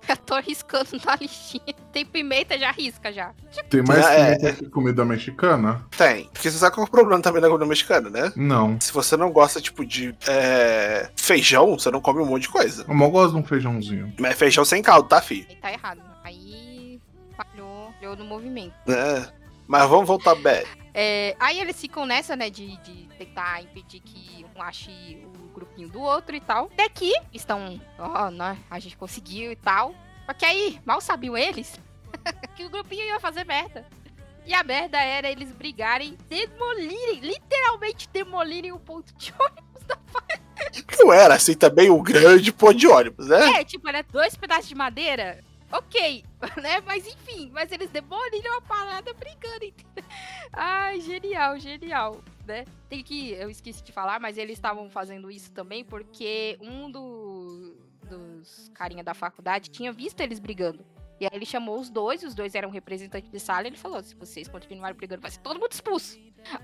Eu tô riscando na listinha. Tem pimenta, já risca já. Tem mais É, pimenta que comida mexicana? Tem. Porque você sabe qual é o problema também da comida mexicana, né? Não. Se você não gosta, tipo, de é, feijão, você não come um monte de coisa. Eu mal gosto de um feijãozinho. Mas é feijão sem caldo, tá, fi? Aí tá errado. Aí falhou, falhou no movimento. É. Mas vamos voltar bem. É, aí eles ficam nessa, né, de, de tentar impedir que um ache o grupinho do outro e tal. Daqui estão, ó, né, a gente conseguiu e tal. Só que aí, mal sabiam eles que o grupinho ia fazer merda. E a merda era eles brigarem, demolirem, literalmente demolirem o ponto de ônibus da Não era assim também o grande pô de ônibus, né? É, tipo, era dois pedaços de madeira. Ok, né? Mas enfim, mas eles demoliram a parada brigando, entendeu? Ai, genial, genial, né? Tem que, eu esqueci de falar, mas eles estavam fazendo isso também porque um do, dos carinha da faculdade tinha visto eles brigando. E aí ele chamou os dois, os dois eram representantes de sala, e ele falou: se vocês continuarem brigando, vai ser todo mundo expulso.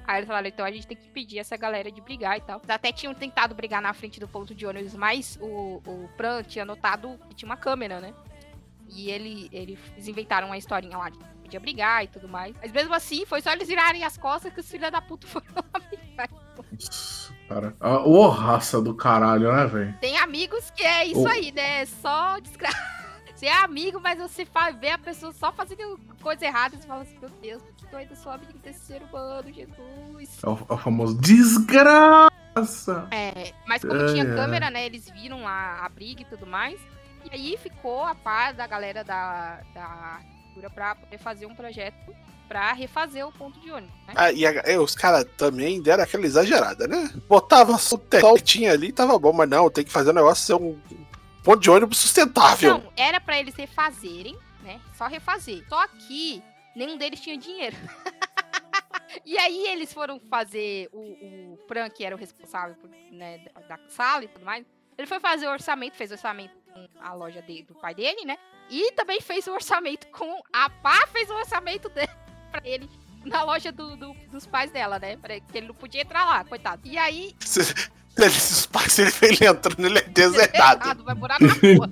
Aí eles falaram, então a gente tem que pedir essa galera de brigar e tal. Até tinham tentado brigar na frente do ponto de ônibus, mas o, o Pran tinha notado que tinha uma câmera, né? E ele, eles inventaram uma historinha lá de que podia brigar e tudo mais. Mas mesmo assim, foi só eles virarem as costas que os filhos da puta foram lá brigar. Cara, a ô raça do caralho, né, velho? Tem amigos que é isso Oh. aí, né? É Só desgraça. Você é amigo, mas você vê a pessoa só fazendo coisa errada e você fala assim, meu Deus, que doido, eu sou amigo desse ser humano, Jesus. É o, é o famoso desgraça. É, mas como Ai, tinha câmera, né? Eles viram lá a briga e tudo mais. E aí ficou a par da galera da, da arquitetura pra poder fazer um projeto pra refazer o ponto de ônibus, né? Ah, e a- é, os caras também deram aquela exagerada, né? Botava só o tetinho ali, tava bom, mas não, tem que fazer o negócio ser um ponto de ônibus sustentável. Não, era pra eles refazerem, né? Só refazer. Só que nenhum deles tinha dinheiro. e aí eles foram fazer o, o Fran, que era o responsável por, né, da, sala e tudo mais. Ele foi fazer o orçamento, fez o orçamento a loja dele, do pai dele, né? E também fez o orçamento com. A pá fez o orçamento dele pra ele na loja do- do- dos pais dela, né? Pra, que ele não podia entrar lá, coitado. E aí. Os pais ele entrando, ele é desertado. errado, vai morar na rua.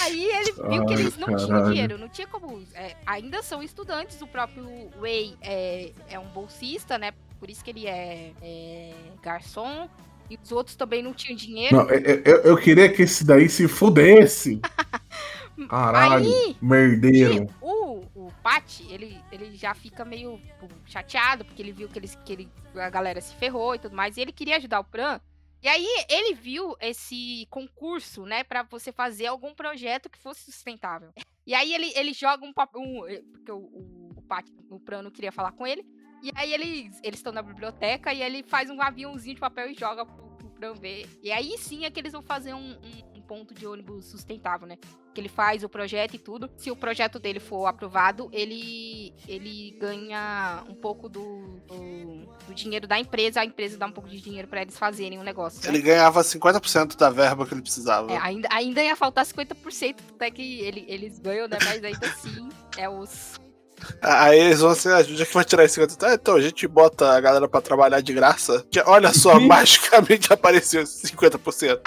Aí ele viu que eles não tinham dinheiro, não tinha como. é, ainda são estudantes, o próprio Wei é, é um bolsista, né? Por isso que ele é, é garçom. E os outros também não tinham dinheiro. Não, eu, eu- eu queria que esse daí se fudesse. Caralho, Aí, merdeiro. E o, o Pat, ele, ele já fica meio tipo, chateado, porque ele viu que, eles, que ele, a galera se ferrou e tudo mais, e ele queria ajudar o Pran. E aí ele viu esse concurso, né, pra você fazer algum projeto que fosse sustentável. E aí ele, ele joga um papel, um, porque o, o, o Pat, o Pran não queria falar com ele, e aí eles eles estão na biblioteca e ele faz um aviãozinho de papel e joga pro, pro ver. E aí sim é que eles vão fazer um, um- um ponto de ônibus sustentável, né? que ele faz o projeto e tudo. Se o projeto dele for aprovado, ele, ele ganha um pouco do, do, do dinheiro da empresa, a empresa dá um pouco de dinheiro pra eles fazerem um negócio. né? Ele ganhava 50% da verba que ele precisava. É, ainda, ainda ia faltar 50%, até que ele, eles ganham, né? Mas ainda assim, é os. Aí eles vão assim, ajuda que vai tirar esse 50%. Ah, então a gente bota a galera pra trabalhar de graça. Olha só, magicamente apareceu 50%.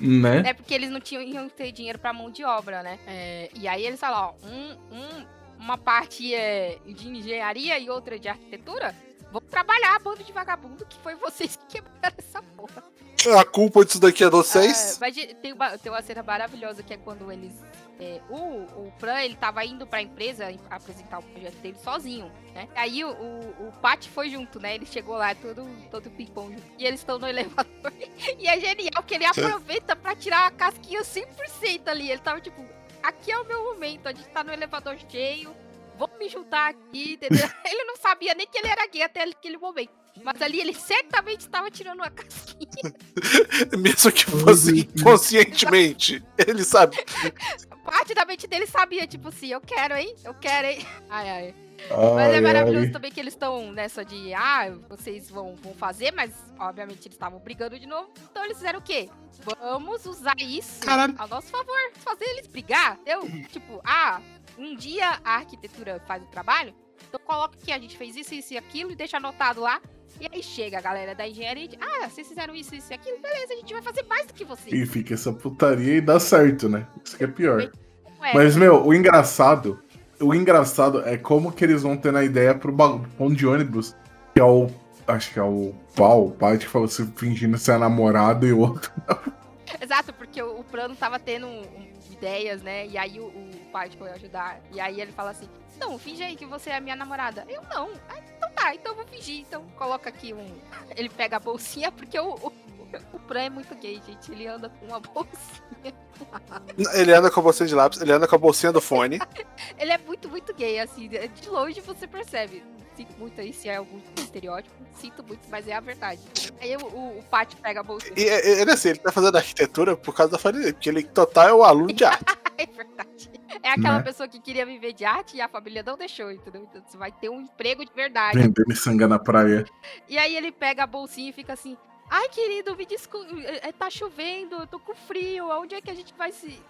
Né? É porque eles não tinham iam ter dinheiro pra mão de obra, né? É, e aí eles falam, ó, um, um- uma parte é de engenharia e outra de arquitetura. Vamos trabalhar, bando de vagabundo, que foi vocês que quebraram essa porra. A culpa disso daqui é de vocês. Mas de- tem, uma, tem uma cena maravilhosa que é quando eles. é, o, o Fran, ele tava indo pra empresa em- apresentar o projeto dele sozinho, né? Aí o, o, o Pat foi junto, né? Ele chegou lá todo, todo pimpão junto. E eles estão no elevador. E é genial que ele aproveita pra tirar a casquinha 100% ali. Ele tava tipo, aqui é o meu momento, a gente tá no elevador cheio. Vou me juntar aqui, entendeu? Ele não sabia nem que ele era gay até aquele momento. Mas ali ele certamente estava tirando uma casquinha. Mesmo que fosse inconscientemente. Ele sabe. parte da mente dele sabia, tipo assim, eu quero, hein? Eu quero, hein? Ai, ai. Mas é Ai, maravilhoso ai. também que eles estão nessa de, ah, vocês vão, vão fazer, mas obviamente eles estavam brigando de novo. Então eles fizeram o quê? Vamos usar isso Caralho. a nosso favor. Fazer eles brigar. Eu, tipo, ah, um dia a arquitetura faz o trabalho, Então coloca que a gente fez isso, isso e aquilo e deixa anotado lá. E aí chega a galera da engenharia e diz, ah, vocês fizeram isso, isso e aquilo, beleza, a gente vai fazer mais do que vocês. E fica essa putaria e dá certo, né? Isso que é pior. Ué, Mas, meu, o engraçado. O engraçado é como que eles vão ter na ideia pro ponto de ônibus, que é o. Acho que é o pau, o pai que falou assim, fingindo ser a namorada e o outro. Exato, porque o, o plano tava tendo um- ideias, né? E aí o, o pai foi ajudar. E aí ele fala assim: Não, finge aí que você é a minha namorada. Eu não. Ah, então tá, então eu vou fingir. Então coloca aqui um. Ele pega a bolsinha, porque o, o, o Pran é muito gay, gente. Ele anda com uma bolsinha. Ele anda com a bolsinha de lápis, ele anda com a bolsinha do fone. Ele é muito, muito gay, assim. De longe você percebe. Sinto muito aí se é algum estereótipo. Sinto muito, mas é a verdade. Aí o, o, o Pátio pega a bolsinha. E ele assim, ele tá fazendo arquitetura por causa da família dele, porque ele total é o aluno de arte. É verdade. É aquela Né? pessoa que queria viver de arte e a família não deixou, entendeu? Então você vai ter um emprego de verdade. Vender miçanga na praia. E aí ele pega a bolsinha e fica assim: Ai, querido, me desculpa, tá chovendo, eu tô com frio, aonde é que a gente vai se.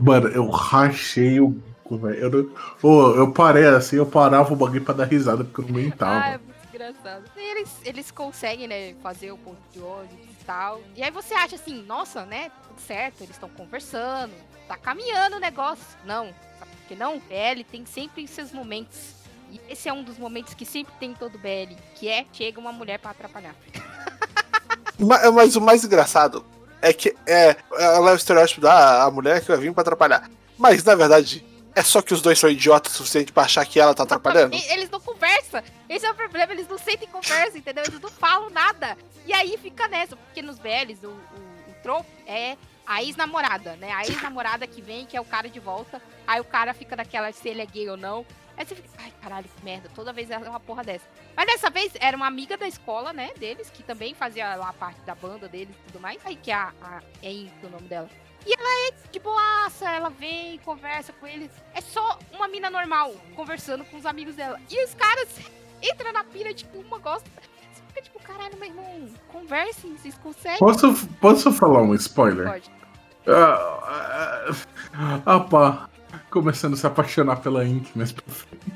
Mano, eu rachei o bico, velho. Eu, não- Ô, eu parei assim, eu parava o bagulho pra dar risada, porque eu não Ah, é muito engraçado. E eles, eles conseguem, né, fazer o ponto de ônibus e tal. E aí você acha assim, nossa, né, tudo certo, eles estão conversando, tá caminhando o negócio. Não, sabe por que não? BL tem sempre seus momentos. E esse é um dos momentos que sempre tem em todo BL, que é chega uma mulher pra atrapalhar. Ma- Mas o mais engraçado é que é, ela é o estereótipo da a mulher que vai vir pra atrapalhar. Mas, na verdade, é só que os dois são idiotas o suficiente pra achar que ela tá atrapalhando. Eles não conversam. Esse é o problema, eles não sentem conversa, entendeu? Eles não falam nada. E aí fica nessa, porque nos BLs o, o, o trope é a ex-namorada, né? A ex-namorada que vem, que é o cara de volta. Aí o cara fica naquela se ele é gay ou não. Aí você fica, ai caralho, que merda. Toda vez é uma porra dessa. Mas dessa vez era uma amiga da escola, né, deles, que também fazia lá parte da banda deles e tudo mais. Aí que é a, a é Inca, o nome dela. E ela é de boaça, ela vem, conversa com eles. É só uma mina normal, conversando com os amigos dela. E os caras entram na pira, tipo, uma gosta. Você fica tipo, caralho, meu irmão, conversem, vocês conseguem? Posso, posso falar um spoiler? Pode. Ah, ah, ah, pá. Começando a se apaixonar pela Ink, mas.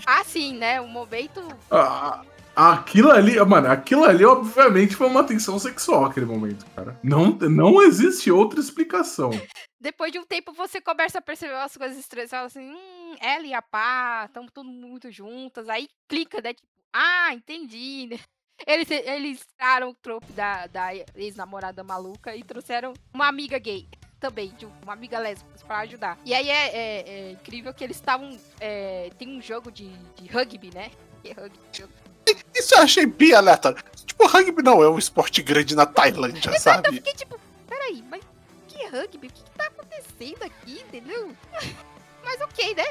Ah, sim, né? O momento. Ah, aquilo ali, mano, aquilo ali obviamente foi uma tensão sexual aquele momento, cara. Não, não existe outra explicação. Depois de um tempo você começa a perceber umas coisas estranhas. Fala assim, hum, ela e a pá, estão tudo muito juntas. Aí clica, né? Tipo, ah, entendi, né? Eles, eles tiraram o trope da, da ex-namorada maluca e trouxeram uma amiga gay também, de uma amiga lésbica pra ajudar. E aí é, é- é incrível que eles estavam. é, tem um jogo de, de rugby, né? Que rugby. Isso eu achei bem aleatório. Tipo, rugby não é um esporte grande na Tailândia, Eu sabe? fiquei tipo, peraí, mas que rugby? O que, que tá acontecendo aqui, entendeu? Mas ok, né?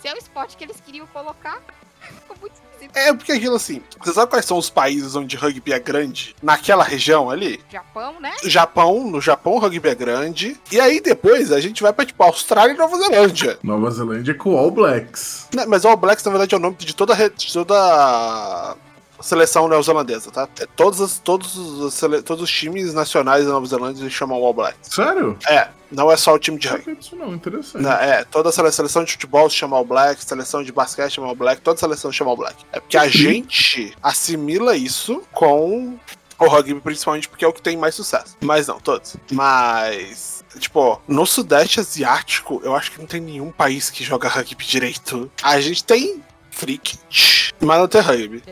Se é o esporte que eles queriam colocar, ficou muito esquisito. É porque aquilo assim, você sabe quais são os países onde rugby é grande? Naquela região ali? Japão, né? Japão, no Japão o rugby é grande. E aí depois a gente vai pra tipo Austrália e Nova Zelândia. Nova Zelândia com All Blacks. Né, Mas o All Blacks na verdade é o nome de toda, a re- de toda a seleção neozelandesa, tá? É, todos, os, todos, os, sele- todos os times nacionais da Nova Zelândia se chamam All Blacks. Sério? É, não é só o time de Não rugby. disso não, interessante. Né, É, toda a sele- seleção de futebol se chama All Black, seleção de basquete chama All Black, toda seleção chama All Black. É porque a gente assimila isso com o rugby, principalmente porque é o que tem mais sucesso. Mas não, todos. Mas, tipo, no Sudeste Asiático, eu acho que não tem nenhum país que joga rugby direito. A gente tem cricket, mas não tem rugby.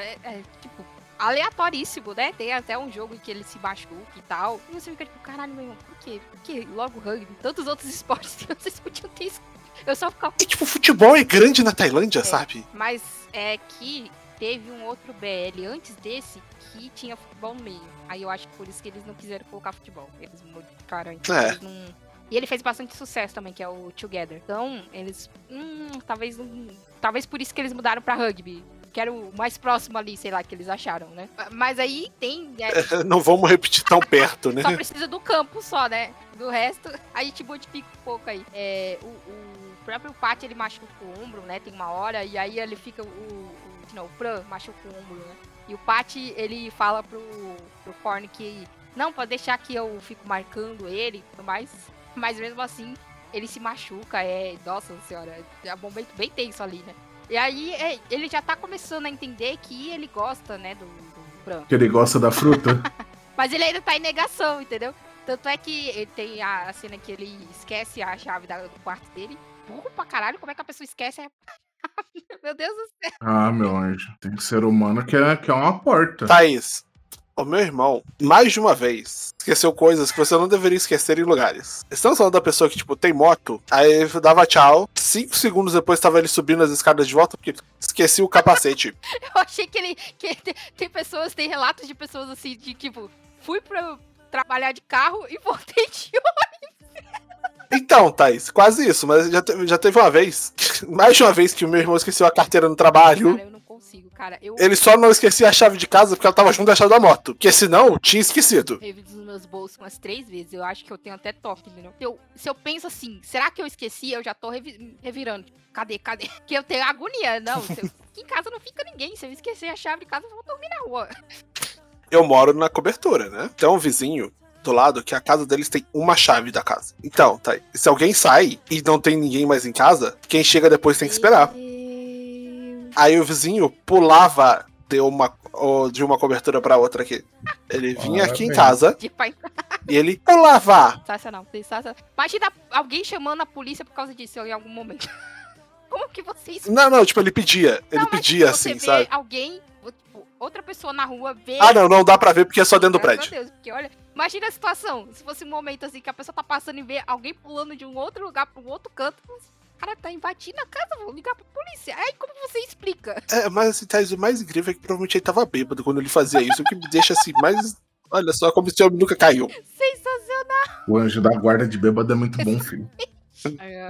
É, é, tipo, aleatoríssimo, né? Tem até um jogo em que ele se machuca e tal. E você fica tipo, caralho, meu irmão, por quê? Por que logo rugby? Tantos outros esportes que vocês podiam ter isso. Eu só ficava. E, tipo, futebol é grande na Tailândia, É. sabe? Mas é que teve um outro BL antes desse que tinha futebol no meio. Aí eu acho que por isso que eles não quiseram colocar futebol. Eles modificaram. Então É. eles não... E ele fez bastante sucesso também, que é o Together. Então, eles. Hum, talvez não. Talvez por isso que eles mudaram pra rugby. Que era o mais próximo ali, sei lá, que eles acharam, né? Mas aí tem. é, Não vamos repetir tão perto, né? só precisa do campo só, né? Do resto, a gente modifica um pouco aí. É, o, o próprio Pat, ele machuca o ombro, né? Tem uma hora, e aí ele fica. O, o, não, o Fran machuca o ombro, né? E o Pat, ele fala pro, pro Korn que. Não, pode deixar que eu fico marcando ele e tudo mais. Mas mesmo assim, ele se machuca. É. Nossa senhora, é um momento bem tenso ali, né? E aí é, ele já tá começando a entender que ele gosta, né, do, do Bran. Que ele gosta da fruta. Mas ele ainda tá em negação, entendeu? Tanto é que ele tem a, cena que ele esquece a chave da- do quarto dele. Burro pra caralho, como é que a pessoa esquece a Meu Deus do céu. ah, meu anjo. Tem ser humano que é, que é uma porta. Thaís, o meu irmão, mais de uma vez, esqueceu coisas que você não deveria esquecer em lugares. Estamos falando da pessoa que, tipo, tem moto, aí dava tchau, cinco segundos depois tava ele subindo as escadas de volta, porque esqueci o capacete. Eu achei que ele. Que tem, tem pessoas, tem relatos de pessoas assim, de tipo, fui pra trabalhar de carro e voltei de Então, Thaís, quase isso, mas já, te- já teve uma vez, mais de uma vez que o meu irmão esqueceu a carteira no trabalho. Cara, consigo, cara. Eu Ele só não esquecia a chave de casa porque ela tava junto da chave da moto. Porque senão, tinha esquecido. reviso os meus bolsos umas três vezes. Eu acho que eu tenho até toque, entendeu? Se eu, se eu penso assim, será que eu esqueci? Eu já tô revi- revirando. Cadê, cadê? Porque eu tenho agonia. Não, se eu- aqui em casa não fica ninguém. Se eu esquecer a chave de casa, eu vou dormir na rua. Eu moro na cobertura, né? Tem um vizinho do lado que a casa deles tem uma chave da casa. Então, tá aí. Se alguém sai e não tem ninguém mais em casa, quem chega depois tem que esperar. Meu- Aí o vizinho pulava de uma, de uma cobertura pra outra aqui. Ele vinha aqui em casa De pai e ele pulava. sensacional, sensacional. Imagina alguém chamando a polícia por causa disso em algum momento. Como que vocês. Não, não, tipo, ele pedia. Ele Não, mas pedia tipo, você assim, vê sabe? alguém, tipo, outra pessoa na rua vê. Ah, não, não dá pra ver porque é só dentro do prédio. a Deus, porque olha, imagina a situação. Se fosse um momento assim que a pessoa tá passando e vê alguém pulando de um outro lugar pro outro canto, cara tá invadindo a casa, vou ligar pra polícia. Aí como você explica? É, mas assim, Thais, o mais incrível é que provavelmente ele tava bêbado quando ele fazia isso, o que me deixa assim, mais. Olha só como esse homem nunca caiu. Sensacional. O anjo da guarda de bêbado é muito bom, filho.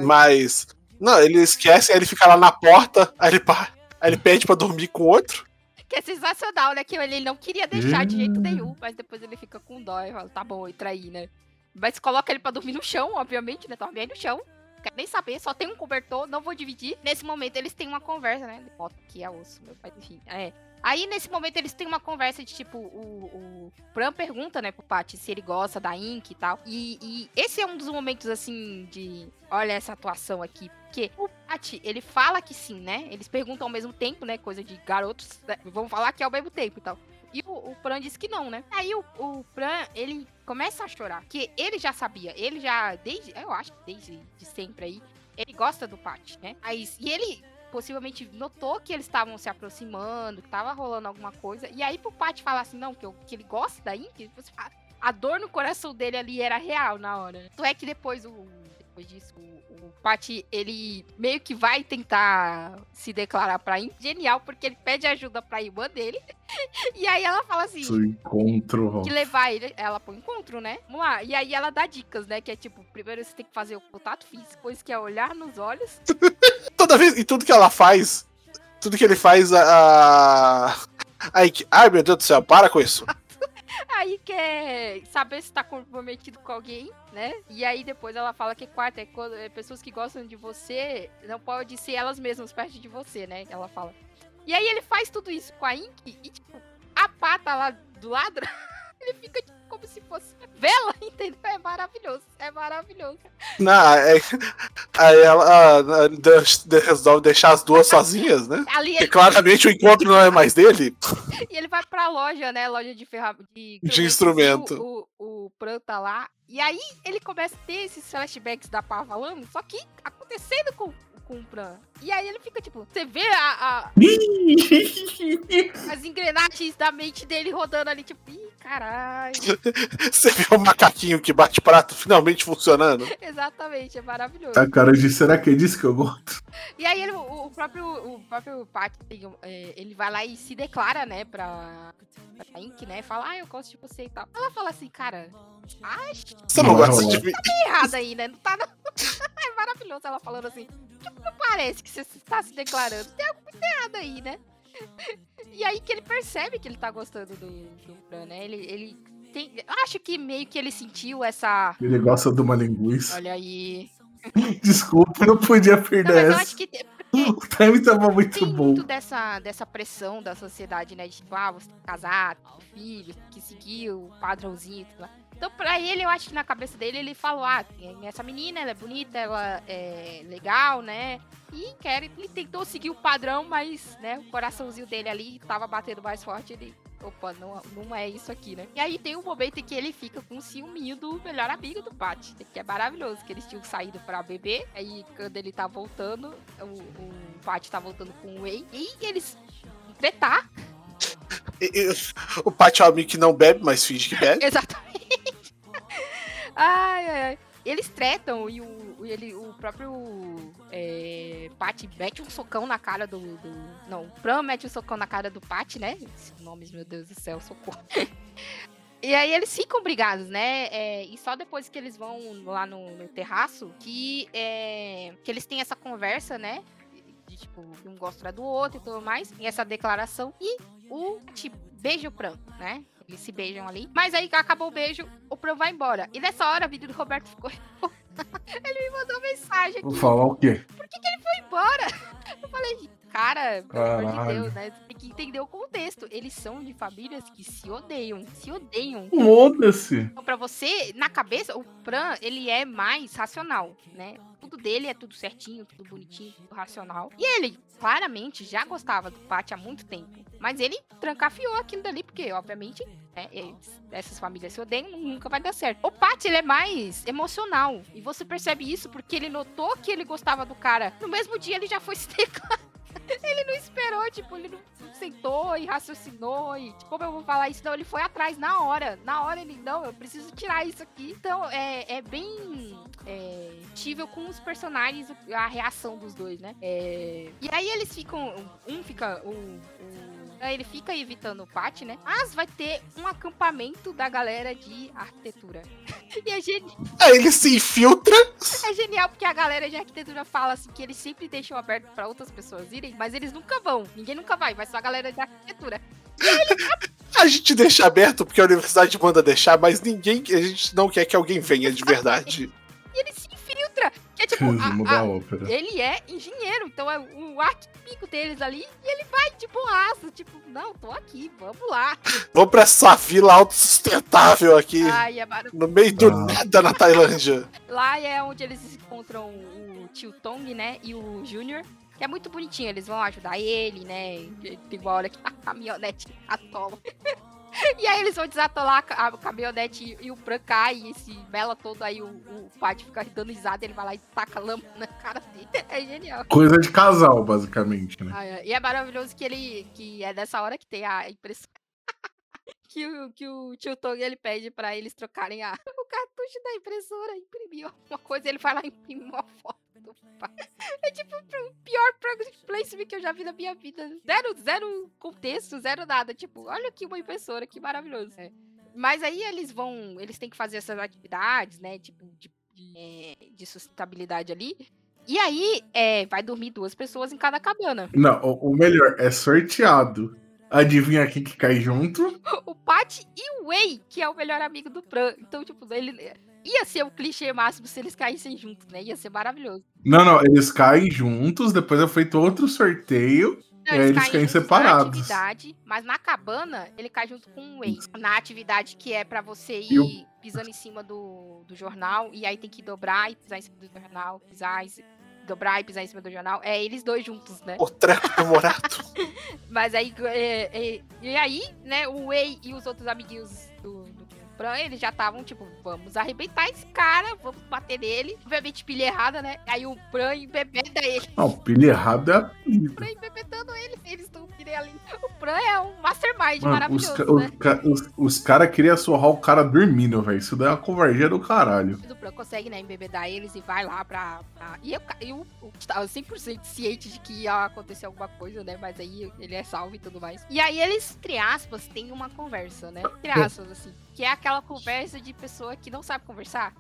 Mas. Não, ele esquece, aí ele fica lá na porta, aí ele, pá, aí ele pede pra dormir com outro. Que é sensacional, né? Que ele não queria deixar de jeito Hum. nenhum, mas depois ele fica com dó e fala, tá bom, e trair, né? Mas coloca ele pra dormir no chão, obviamente, né? Dorme aí no chão. Quero nem saber, só tem um cobertor, não vou dividir. Nesse momento eles têm uma conversa, né? Moto que é osso, meu pai, enfim. É. Aí nesse momento eles têm uma conversa de tipo, o, o Bran pergunta, né, pro Patty se ele gosta da Ink e tal. E, e esse é um dos momentos assim de. Olha essa atuação aqui. Porque o Patty, ele fala que sim, né? Eles perguntam ao mesmo tempo, né? Coisa de garotos. Né? Vamos falar que é ao mesmo tempo e tal. E o, o Pran diz que não, né? Aí o, o Pran, ele começa a chorar. Porque ele já sabia. Ele já, desde. Eu acho que desde de sempre aí. Ele gosta do Patty, né? Aí, e ele possivelmente notou que eles estavam se aproximando, que tava rolando alguma coisa. E aí pro Patty falar assim, não, que, eu- que ele gosta da fala, a dor no coração dele ali era real na hora. Tanto é que depois o. Depois disso, o, o Patty, ele meio que vai tentar se declarar pra Ink. Genial, porque ele pede ajuda pra irmã dele. E aí ela fala assim Seu encontro. que levar ele, ela pro encontro, né? Vamos lá. E aí ela dá dicas, né? Que é tipo, primeiro você tem que fazer o contato físico, depois que é olhar nos olhos. Toda vez, e tudo que ela faz, tudo que ele faz, a. a- ai meu Deus do céu, para com isso. Aí quer saber se tá comprometido com alguém, né? E aí depois ela fala que é quando é pessoas que gostam de você não pode ser elas mesmas perto de você, né? Ela fala. E aí ele faz tudo isso com a Ink e, tipo, a pata lá do lado, ele fica como se fosse vela, entendeu? É maravilhoso, é maravilhoso. Não, é- aí ela ah, de- resolve deixar as duas sozinhas, né? Ali Porque ele claramente o encontro não é mais dele. E ele vai pra loja, né? Loja de ferramentas. De, De instrumento. O, o, o Pran tá lá. E aí ele começa a ter esses flashbacks da Pá falando, só que acontecendo com, com o Pran. E aí ele fica tipo, você vê a, a- as engrenagens da mente dele rodando ali, tipo, ih, caralho. Você vê o macaquinho que bate prato finalmente funcionando. Exatamente, é maravilhoso. A cara de será que é disso que eu gosto? E aí ele, o, o próprio, o próprio Pat, é, ele vai lá e se declara, né, pra, pra Ink, né? Fala, ah, eu gosto de você e tal. Ela fala assim, cara, acho que Você não gosta de mim. tá errado aí, né? Não tá. Não... é maravilhoso ela falando assim. Tipo, não parece que você está se declarando. Tem algo muito errado aí, né? E aí que ele percebe que ele tá gostando do, do Bran, né? Ele, ele tem. eu Acho que meio que ele sentiu essa. Ele gosta de uma linguiça. Olha aí. Desculpa, eu não podia Não, perder mas eu essa. acho que tem- O time tava muito tem bom. muito dessa, dessa pressão da sociedade, né? De tipo, ah, você tem que casar, ter filho, tem que seguir o padrãozinho e tudo lá. Então, pra ele, eu acho que na cabeça dele, ele falou: ah, essa menina, ela é bonita, ela é legal, né? E quer, ele tentou seguir o padrão, mas, né, o coraçãozinho dele ali tava batendo mais forte, ele opa, não, não é isso aqui, né? E aí tem um momento em que ele fica com o ciúminho do melhor amigo do Pat, que é maravilhoso, que eles tinham saído pra beber, aí quando ele tá voltando, o, o Pat tá voltando com o Wei, e eles tretar. O Pat é um amigo que não bebe, mas finge que bebe. Exatamente. Ai, ai, ai. Eles tretam e o, ele, o próprio é, Pat mete um socão na cara do, do- Não, o Pran mete um socão na cara do Pat, né? Nomes, meu Deus do céu, socorro. E aí eles ficam brigados, né? É, e só depois que eles vão lá no, no terraço que, é, que eles têm essa conversa, né? De tipo, um gosta do outro e tudo mais. E essa declaração. E o tipo, beija o Pran, né? Eles se beijam ali. Mas aí acabou o beijo, o Pran vai embora. E nessa hora a vida do Roberto ficou. Ele me mandou mensagem Vou falar o quê? Foi embora. Eu falei, cara, pelo amor de. Deus, né? Você tem que entender o contexto. Eles são de famílias que se odeiam. Se odeiam. Foda-se. Então, pra você, na cabeça, o Pran, ele é mais racional, né? Tudo dele é tudo certinho, tudo bonitinho, tudo racional. E ele, claramente, já gostava do Pat há muito tempo. Mas ele trancafiou aquilo dali, porque, obviamente, né, eles- essas famílias se odeiam, nunca vai dar certo. O Pat, ele é mais emocional. E você percebe isso porque ele notou que ele gostava do cara. No mesmo dia, ele já foi se declarar. Ele não esperou, tipo, ele não sentou e raciocinou e, tipo, como eu vou falar isso? Não, ele foi atrás na hora. Na hora ele, não, eu preciso tirar isso aqui. Então, é, é bem é, tível com os personagens, a reação dos dois, né? É, e aí eles ficam, um fica, o... o aí ele fica evitando o Pat, né? Mas vai ter um acampamento da galera de arquitetura. E é, geni- Aí ele se infiltra. é genial porque a galera de arquitetura fala assim que eles sempre deixam aberto pra outras pessoas irem, mas eles nunca vão. Ninguém nunca vai, vai só a galera de arquitetura. A gente deixa aberto porque a universidade manda deixar, mas ninguém. A gente não quer que alguém venha de verdade. E ele se infiltra. Que é tipo, a- a- ele é engenheiro, então é o arquipico deles ali, e ele vai de boaço, tipo, não, tô aqui, vamos lá. Vamos pra essa vila autossustentável aqui. Ai, é. No meio do Ah. nada na Tailândia. Lá é onde eles encontram o tio Tong, né, e o Júnior, que é muito bonitinho, eles vão ajudar ele, né, tem uma hora que a caminhonete atola. E aí eles vão desatolar a a caminhonete e, e o cai, e esse bela todo aí, o, o Pat fica dando risada, ele vai lá e taca lama na cara dele. É genial. Coisa de casal, basicamente, né? Ai, ai. E é maravilhoso que ele. que é dessa hora que tem a impressão. que, o, que o tio Tong ele pede pra eles trocarem a, o cartucho da impressora, imprimir alguma coisa, ele vai lá e imprime uma foto do pai. É tipo o pior product placement que eu já vi na minha vida. Zero, zero contexto, zero nada. Tipo, olha aqui uma impressora, que maravilhoso. É. Mas aí eles vão. Eles têm que fazer essas atividades, né? Tipo, de, de, é, de sustentabilidade ali. E aí, é, vai dormir duas pessoas em cada cabana. Não, o, o melhor é sorteado. Adivinha quem que cai junto? o Pat e o Wei, que é o melhor amigo do Pran. Então, tipo, ele ia ser o clichê máximo se eles caíssem juntos, né? Ia ser maravilhoso. Não, não, eles caem juntos, depois é feito outro sorteio. Não, É, eles caem separados. Na atividade, mas na cabana, ele cai junto com o Wei. Na atividade que é pra você ir E o- pisando em cima do, do jornal, e aí tem que dobrar e pisar em cima do jornal, pisar em cima, dobrar e pisar em cima do jornal. É eles dois juntos, né? O treco demorado. Mas aí, é, é, e aí, né, o Wei e os outros amiguinhos do Bran, eles já estavam, tipo, vamos arrebentar esse cara, vamos bater nele. Obviamente, pilha errada, né? Aí o Bran embebeda ele. Não, pilha errada é. O Bran embebedando ele, eles estão ali. O Bran é um mastermind Mano, os, maravilhoso, ca- né? os, ca- os, os caras queriam surrar o cara dormindo, velho. Isso daí é uma covardia do caralho. O Bran consegue, né, embebedar eles e vai lá pra... pra- E eu, eu, eu estava 100% ciente de que ia acontecer alguma coisa, né? Mas aí ele é salvo e tudo mais. E aí eles, entre aspas, têm uma conversa, né? Entre aspas, assim. Que é aquela conversa de pessoa que não sabe conversar.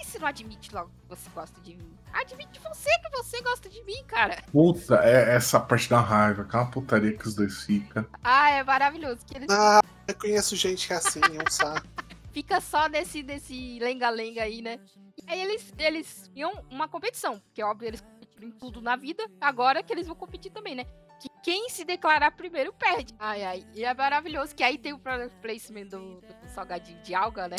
E se não admite logo que você gosta de mim? Admite você que você gosta de mim, cara. Puta, é essa parte da raiva, aquela putaria que os dois ficam. Ah, é maravilhoso. Que eles Ah, eu conheço gente que é assim, é um saco. fica só nesse, nesse lenga-lenga aí, né? E aí eles, eles iam uma competição, porque óbvio eles competiram em tudo na vida, agora que eles vão competir também, né? Que quem se declarar primeiro perde. Ai, ai. E é maravilhoso que aí tem o product placement do, do salgadinho de alga, né?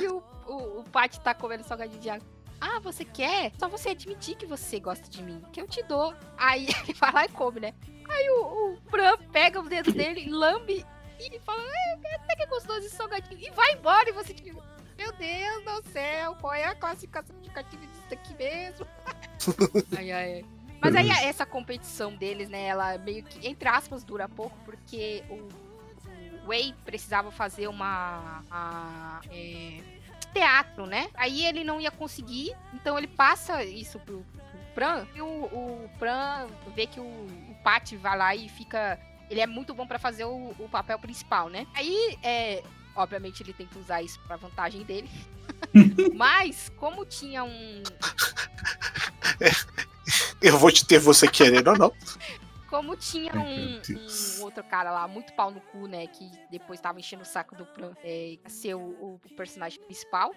e o, o, o Pat tá comendo salgadinho de alga. Ah, você quer? Só você admitir que você gosta de mim, que eu te dou. Aí ele vai lá e come, né? Aí o, o Bran pega o dedo dele, lambe e fala: é, até que é gostoso esse salgadinho. E vai embora e você tipo, meu Deus do céu, qual é a classificação indicativa disso aqui mesmo? ai, ai. Mas aí essa competição deles, né, ela meio que, entre aspas, dura pouco, porque o, Wei precisava fazer uma. uma é, teatro, né? Aí ele não ia conseguir, então ele passa isso pro, pro Pran, e o, o Pran vê que o, o Pat vai lá e fica. Ele é muito bom para fazer o, o, papel principal, né? Aí, é, obviamente, ele tem que usar isso pra vantagem dele. Mas, como tinha um. Eu vou te ter você querendo ou não. Como tinha um, um, outro cara lá, muito pau no cu, né? Que depois tava enchendo o saco do Pran é, ser o, o personagem principal.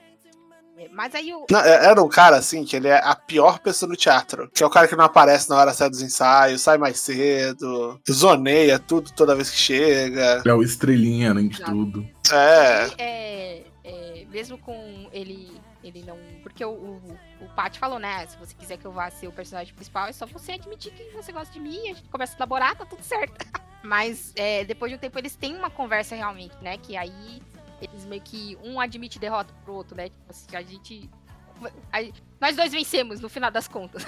É, mas aí o. Não, é, era um cara assim, que ele é a pior pessoa no teatro. Que é o cara que não aparece na hora certa dos ensaios, sai mais cedo, zoneia tudo toda vez que chega. É o estrelinha, né, de tudo. É. E, é, é. Mesmo com ele ele não. Porque o, o, o Pat falou, né? Se você quiser que eu vá ser o personagem principal, é só você admitir que você gosta de mim, a gente começa a namorar, tá tudo certo. Mas é, depois de um tempo eles têm uma conversa realmente, né? Que aí eles meio que um admite derrota pro outro, né? Tipo assim, a gente. A, nós dois vencemos no final das contas.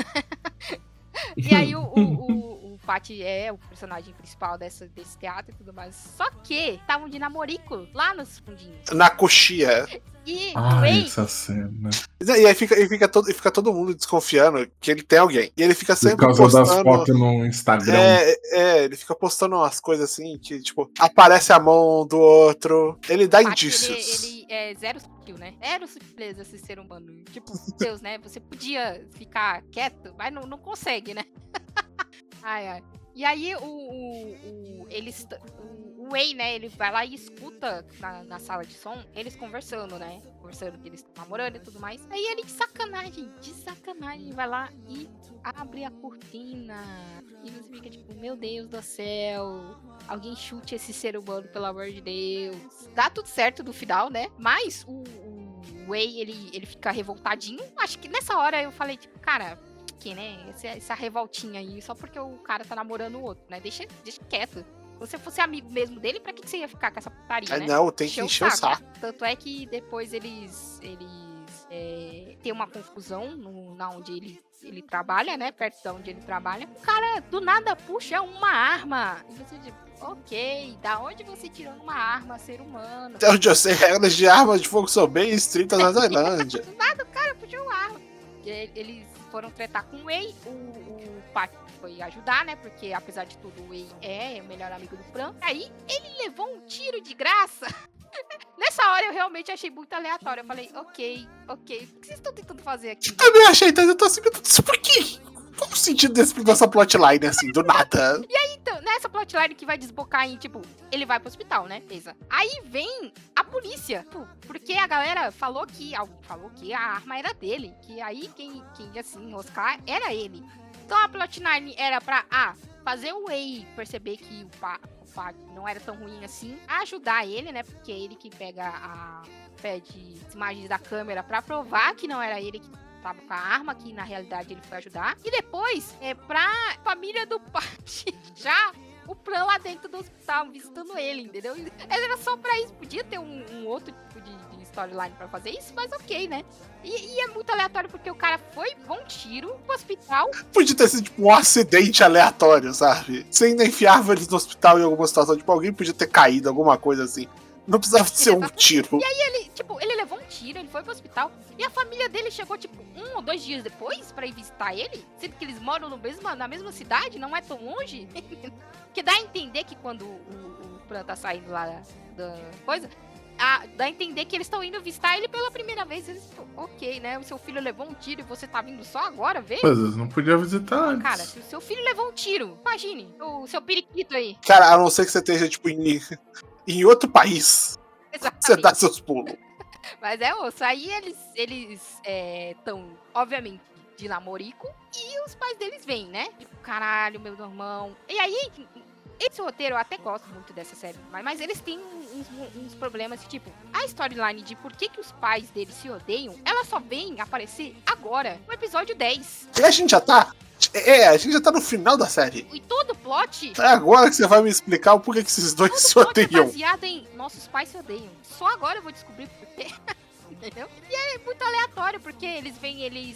e aí o, o, o, o Pat é o personagem principal dessa, desse teatro e tudo mais. Só que estavam de namorico lá nos fundinhos. Na coxia. E Ai, essa cena. E aí fica, e fica, todo, e fica todo mundo desconfiando que ele tem alguém. E ele fica sempre Por causa postando, das fotos no Instagram. É, é, ele fica postando umas coisas assim que, tipo, aparece a mão do outro. Ele dá indícios. Ele, ele é zero sutil, né? Zero sutileza esse ser humano. Tipo, Deus, né? Você podia ficar quieto, mas não, não consegue, né? ai, ai. E aí o, o, o eles o Wei, né, ele vai lá e escuta na, na, sala de som eles conversando, né? Conversando que eles estão namorando e tudo mais. Aí ele de sacanagem, de sacanagem, vai lá e abre a cortina. E você fica tipo, meu Deus do céu. Alguém chute esse ser humano, pelo amor de Deus. Dá tudo certo no final, né? Mas o, o Wei, ele, ele fica revoltadinho. Acho que nessa hora eu falei, tipo, cara, que, né? Essa, essa revoltinha aí, só porque o cara tá namorando o outro, né? Deixa, deixa quieto. Se você fosse amigo mesmo dele, pra que, você ia ficar com essa putaria, é, né? Não, tem que encher o saco. Tanto é que depois eles, eles é, tem uma confusão no, na onde ele, ele trabalha, né? Perto de onde ele trabalha. O cara do nada puxa uma arma. E você diz, ok, da onde você tirou uma arma, ser humano? Até onde eu sei, regras de armas de fogo são bem estritas na Tailândia. do nada o cara puxou uma arma. Eles foram tretar com o Wei, o, o Pat foi ajudar, né? Porque apesar de tudo, o Wei é o melhor amigo do Fran. Aí ele levou um tiro de graça. Nessa hora eu realmente achei muito aleatório. Eu falei, ok, ok. O que vocês estão tentando fazer aqui? Eu também achei, então eu tô assim, por quê? Qual o sentido desse, dessa plotline, assim, do nada? E aí, então, nessa plotline que vai desbocar em, tipo, ele vai pro hospital, né? Beleza. Aí vem a polícia. Tipo, porque a galera falou que. Falou que a arma era dele. Que aí quem, quem ia se enroscar era ele. Então a plotline era pra ah, fazer o Wei perceber que o, pa, o Pat não era tão ruim assim, ajudar ele, né? Porque é ele que pega a. pede imagens da câmera pra provar que não era ele que tava com a arma, que na realidade ele foi ajudar. E depois, é pra família do Pat já o plan lá dentro do hospital, visitando ele, entendeu? Era só pra isso. Podia ter um, um outro tipo de, de storyline pra fazer isso, mas ok, né? E, e, é muito aleatório porque o cara foi, um tiro pro hospital. Podia ter sido tipo um acidente aleatório, sabe? Você ainda enfiava eles no hospital em alguma situação, tipo, alguém podia ter caído, alguma coisa assim. Não precisava ser um tiro. E aí ele, tipo, ele tiro, ele foi pro hospital. E a família dele chegou, tipo, um ou dois dias depois pra ir visitar ele. Sendo que eles moram no mesmo, na mesma cidade, não é tão longe. que dá a entender que quando o, o Pran tá saindo lá da coisa, a, dá a entender que eles estão indo visitar ele pela primeira vez. Eles, ok, né? O seu filho levou um tiro e você tá vindo só agora ver? Mas eles não podia visitar antes. Cara, se o seu filho levou um tiro, imagine, o seu periquito aí. Cara, a não ser que você esteja, tipo, em, em outro país. Exatamente. Você dá seus pulos. Mas é osso. Aí eles eles estão, é, obviamente, de namorico. E os pais deles vêm, né? Tipo, caralho, meu irmão. E aí, esse roteiro eu até gosto muito dessa série, mas, mas eles têm uns, uns problemas, tipo, a storyline de por que, que os pais deles se odeiam, ela só vem aparecer agora, no episódio 10. E a gente já tá. É, a gente já tá no final da série. E todo o plot. É agora que você vai me explicar o porquê que esses dois todo se é odeiam. baseado em nossos pais se odeiam. Só agora eu vou descobrir por quê. Entendeu? E é muito aleatório, porque eles vêm, eles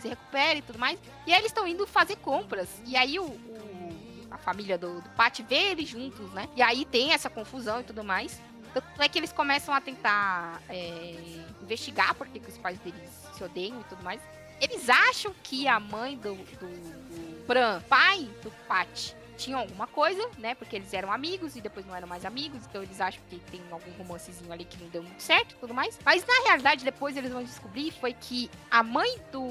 se recuperam e tudo mais. E aí eles estão indo fazer compras. E aí o, o- a família do, do Pat vê eles juntos, né? E aí tem essa confusão e tudo mais. Tanto é que eles começam a tentar é, investigar por que que os pais deles se odeiam e tudo mais. Eles acham que a mãe do, do, do Bran, pai do Pat, tinham alguma coisa, né? Porque eles eram amigos e depois não eram mais amigos, então eles acham que tem algum romancezinho ali que não deu muito certo e tudo mais. Mas na realidade, depois eles vão descobrir foi que a mãe do,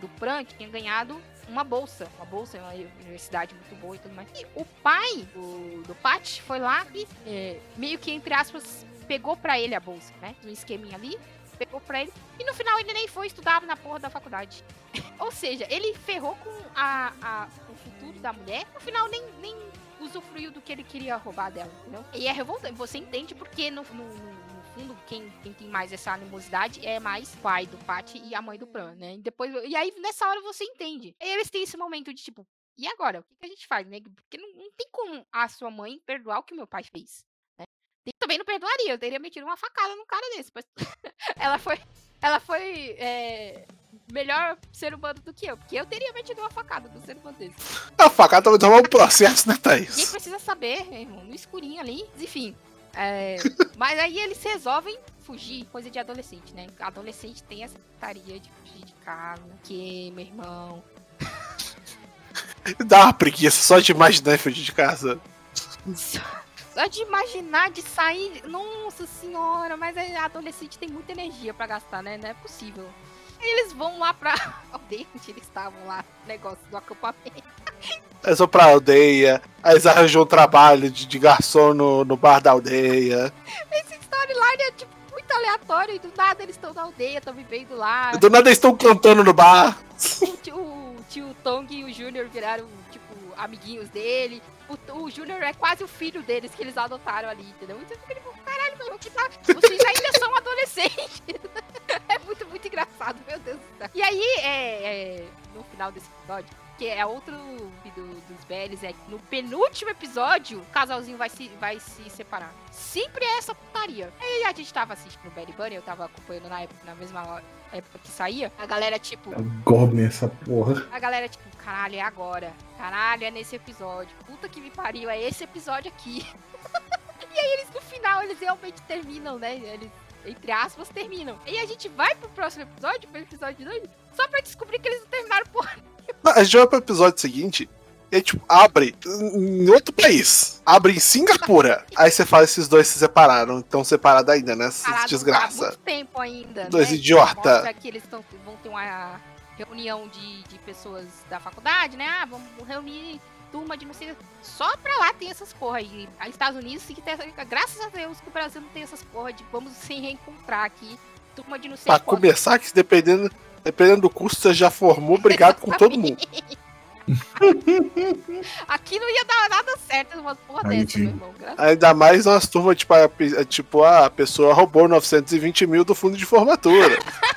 do Bran tinha ganhado uma bolsa. Uma bolsa em uma universidade muito boa e tudo mais. E o pai do, do Pat foi lá e é, meio que, entre aspas, pegou pra ele a bolsa, né? Um esqueminha ali, pegou pra ele. E no final ele nem foi estudar na porra da faculdade. Ou seja, ele ferrou com a, a- o futuro da mulher. No final, nem, nem usufruiu do que ele queria roubar dela, entendeu? E é revoltante. Você entende porque, no, no- no- fundo, quem, quem tem mais essa animosidade é mais o pai do Pat e a mãe do Bran, né? E, depois, e aí, nessa hora, você entende. E eles têm esse momento de tipo, e agora? O que, a gente faz, né? Porque não, não tem como a sua mãe perdoar o que meu pai fez. Eu também não perdoaria, eu teria metido uma facada num cara desse. Mas ela foi. Ela foi. é, melhor ser humano do que eu, porque eu teria metido uma facada no ser humano desse. A facada vai tomar um processo, né, Ninguém Thaís? precisa saber, meu irmão, no escurinho ali, enfim. é, mas aí eles resolvem fugir, coisa de adolescente, né? Adolescente tem essa putaria de fugir de casa, que, meu irmão. Dá uma preguiça só de imaginar fugir de casa. Só de imaginar, de sair. Nossa senhora, mas é, adolescente tem muita energia pra gastar, né? Não é possível. Eles vão lá pra aldeia onde eles estavam lá, negócio do acampamento. Eles vão pra aldeia, aí eles arranjam um trabalho de, de garçom no, no bar da aldeia. Esse storyline é tipo muito aleatório e do nada eles estão na aldeia, estão vivendo lá. E do nada eles estão cantando no bar. o tio, o tio Tong e o Júnior viraram, tipo, amiguinhos dele. O, o Júnior é quase o filho deles que eles adotaram ali, entendeu? Então fica tipo, caralho, meu, que tá... vocês ainda são adolescentes. é muito, muito engraçado, meu Deus do céu. E aí, é, é, no final desse episódio, que é outro do- dos velhos, é que no penúltimo episódio, o casalzinho vai se, vai se separar. Sempre é essa putaria. Aí a gente tava assistindo o Belly Bunny, eu tava acompanhando na época, na mesma época que saía. A galera, tipo, Goblin essa porra. a galera, tipo, caralho, é agora. Caralho, é nesse episódio. Puta que me pariu, é esse episódio aqui. e aí eles, no final, eles realmente terminam, né? Eles, entre aspas, terminam. E a gente vai pro próximo episódio, pro episódio 2, só pra descobrir que eles não terminaram porra. Não, A gente vai pro episódio seguinte e tipo, abre em outro país. Abre em Singapura. Aí você fala esses dois se separaram. Estão separados ainda, né? Parado há desgraça. muito tempo ainda, Dois né? idiota. Mostra que eles tão, vão ter uma reunião de, de pessoas da faculdade, né? Ah, vamos reunir turma de não sei... Só pra lá tem essas porra aí. Os Estados Unidos, que tem essa- graças a Deus que o Brasil não tem essas porra de vamos se reencontrar aqui. Turma de não sei Pra quanto. começar, que dependendo, dependendo do curso, você já formou, obrigado com todo mundo. Aqui não ia dar nada certo uma porra Aí, dessa, meu irmão. Graças Ainda mais umas turmas, tipo, a, tipo, a pessoa roubou 920 mil do fundo de formatura.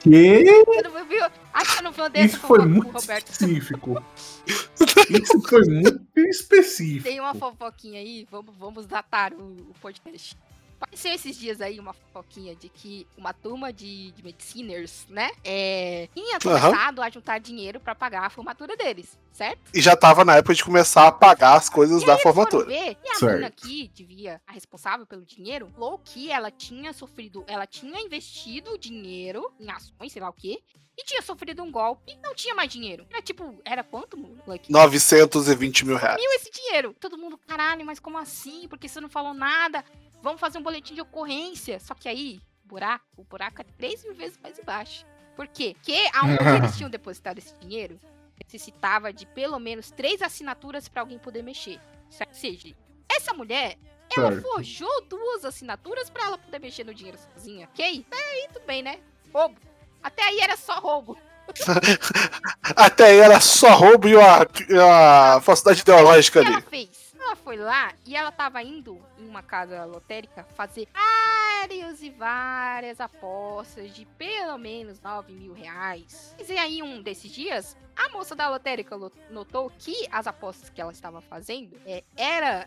Que? Você não viu? Acho que eu não vi uma dessa Isso foi muito Roberto. específico. Isso foi muito específico. Tem uma fofoquinha aí, vamos, vamos datar o, o podcast. Apareceu esses dias aí uma fofoquinha de que uma turma de, de mediciners, né, é, tinha começado a juntar dinheiro pra pagar a formatura deles, certo? E já tava na época de começar a pagar as coisas E da formatura. ver, e a Certo. menina que devia, a responsável pelo dinheiro, falou que ela tinha sofrido, ela tinha investido dinheiro em ações, sei lá o quê, e tinha sofrido um golpe e não tinha mais dinheiro. Era tipo, era quanto, moleque? 920 mil reais. sumiu esse dinheiro. Todo mundo, caralho, mas como assim? Porque você não falou nada? Vamos fazer um boletim de ocorrência. Só que aí, buraco, o buraco é três mil vezes mais embaixo. Por quê? Porque aonde eles tinham depositado esse dinheiro, necessitava de pelo menos três assinaturas pra alguém poder mexer. Ou seja, essa mulher, ela Certo. forjou duas assinaturas pra ela poder mexer no dinheiro sozinha, ok? Aí tudo bem, né? Roubo. Até aí era só roubo. Até aí era só roubo e a, a falsidade ideológica O que ela ali. fez? Ela foi lá e ela tava indo em uma casa lotérica fazer várias e várias apostas de pelo menos 9 mil reais. E aí, um desses dias, a moça da lotérica lo- notou que as apostas que ela estava fazendo é, era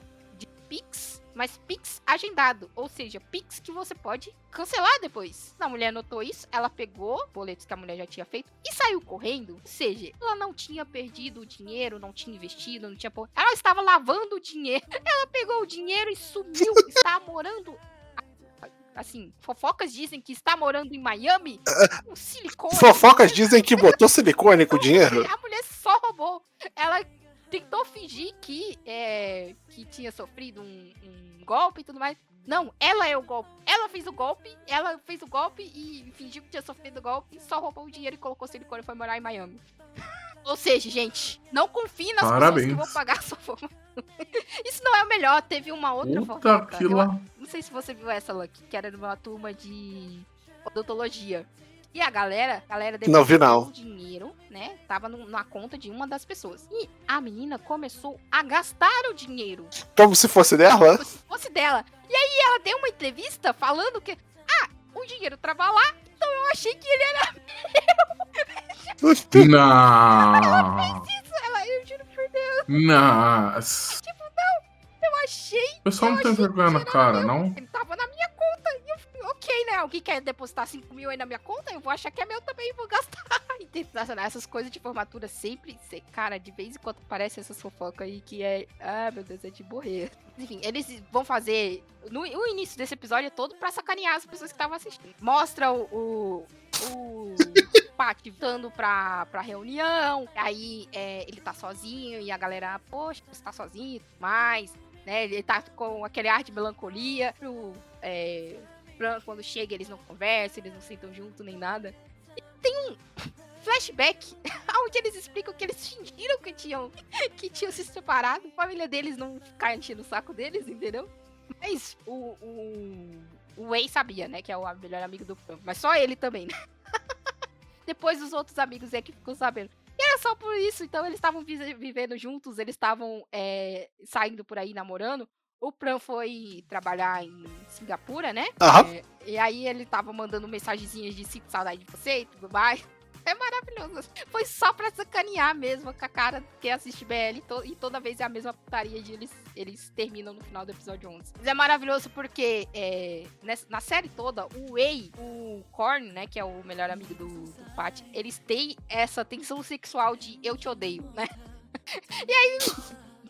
Pix, mas Pix agendado. Ou seja, Pix que você pode cancelar depois. A mulher notou isso, ela pegou boletos que a mulher já tinha feito e saiu correndo. Ou seja, ela não tinha perdido o dinheiro, não tinha investido, não tinha. Ela estava lavando o dinheiro. Ela pegou o dinheiro e sumiu. está morando. Assim, fofocas dizem que está morando em Miami. Com silicone. Fofocas dizem que botou silicone com o dinheiro. A mulher só roubou. Ela tentou fingir que, é, que tinha sofrido um, um golpe e tudo mais. Não, ela é o golpe. Ela fez o golpe, ela fez o golpe e fingiu que tinha sofrido o golpe, só roubou o dinheiro e colocou silicone e foi morar em Miami. Ou seja, gente, não confie nas Parabéns. pessoas que vão pagar a sua forma. Isso não é o melhor, teve uma outra Puta fofoca. Eu- não sei se você viu essa, Lucky, que era de uma turma de odontologia. E a galera, a galera Não vi, não. o dinheiro, né? Tava no- na conta de uma das pessoas. E a menina começou a gastar o dinheiro. Como se fosse dela. Como se fosse dela. E aí ela deu uma entrevista falando que, ah, o dinheiro tava lá, então eu achei que ele era Não. ela. Eu juro por Deus, Nossa. eu achei. O pessoal não eu tem achei vergonha que na cara, meu. não? Ele tava na minha ok, né? Alguém quer depositar 5 mil aí na minha conta? Eu vou achar que é meu também e vou gastar. Essas coisas de formatura sempre, cara, de vez em quando parece essas fofocas aí que é. Ah, meu Deus, é de morrer. Enfim, eles vão fazer. No, o início desse episódio é todo pra sacanear as pessoas que estavam assistindo. Mostra o. o o Pat voltando pra, pra reunião, aí é, ele tá sozinho e a galera, poxa, você tá sozinho e tudo mais né? Ele tá com aquele ar de melancolia. O é, Quando chega, eles não conversam, eles não sentam junto nem nada. E tem um flashback onde eles explicam que eles fingiram que tinham, que tinham se separado. A família deles não ficar enchendo o saco deles, entendeu? Mas o, o, o Wei sabia, né? Que é o melhor amigo do Bran. Mas só ele também, né? Depois os outros amigos é que ficam sabendo. E era só por isso, então eles estavam vi- vivendo juntos, eles estavam é, saindo por aí namorando. O Pran foi trabalhar em Singapura, né? Aham. É, e aí ele tava mandando mensagenzinhas de sinto saudade de você e tudo mais. É maravilhoso. Foi só pra sacanear mesmo com a cara que assiste BL e, to- e toda vez é a mesma putaria de eles, eles terminam no final do episódio 11. Mas é maravilhoso porque é, nessa- na série toda, o Wei, o Korn, né, que é o melhor amigo do, do Pat, eles têm essa tensão sexual de eu te odeio, né? E aí,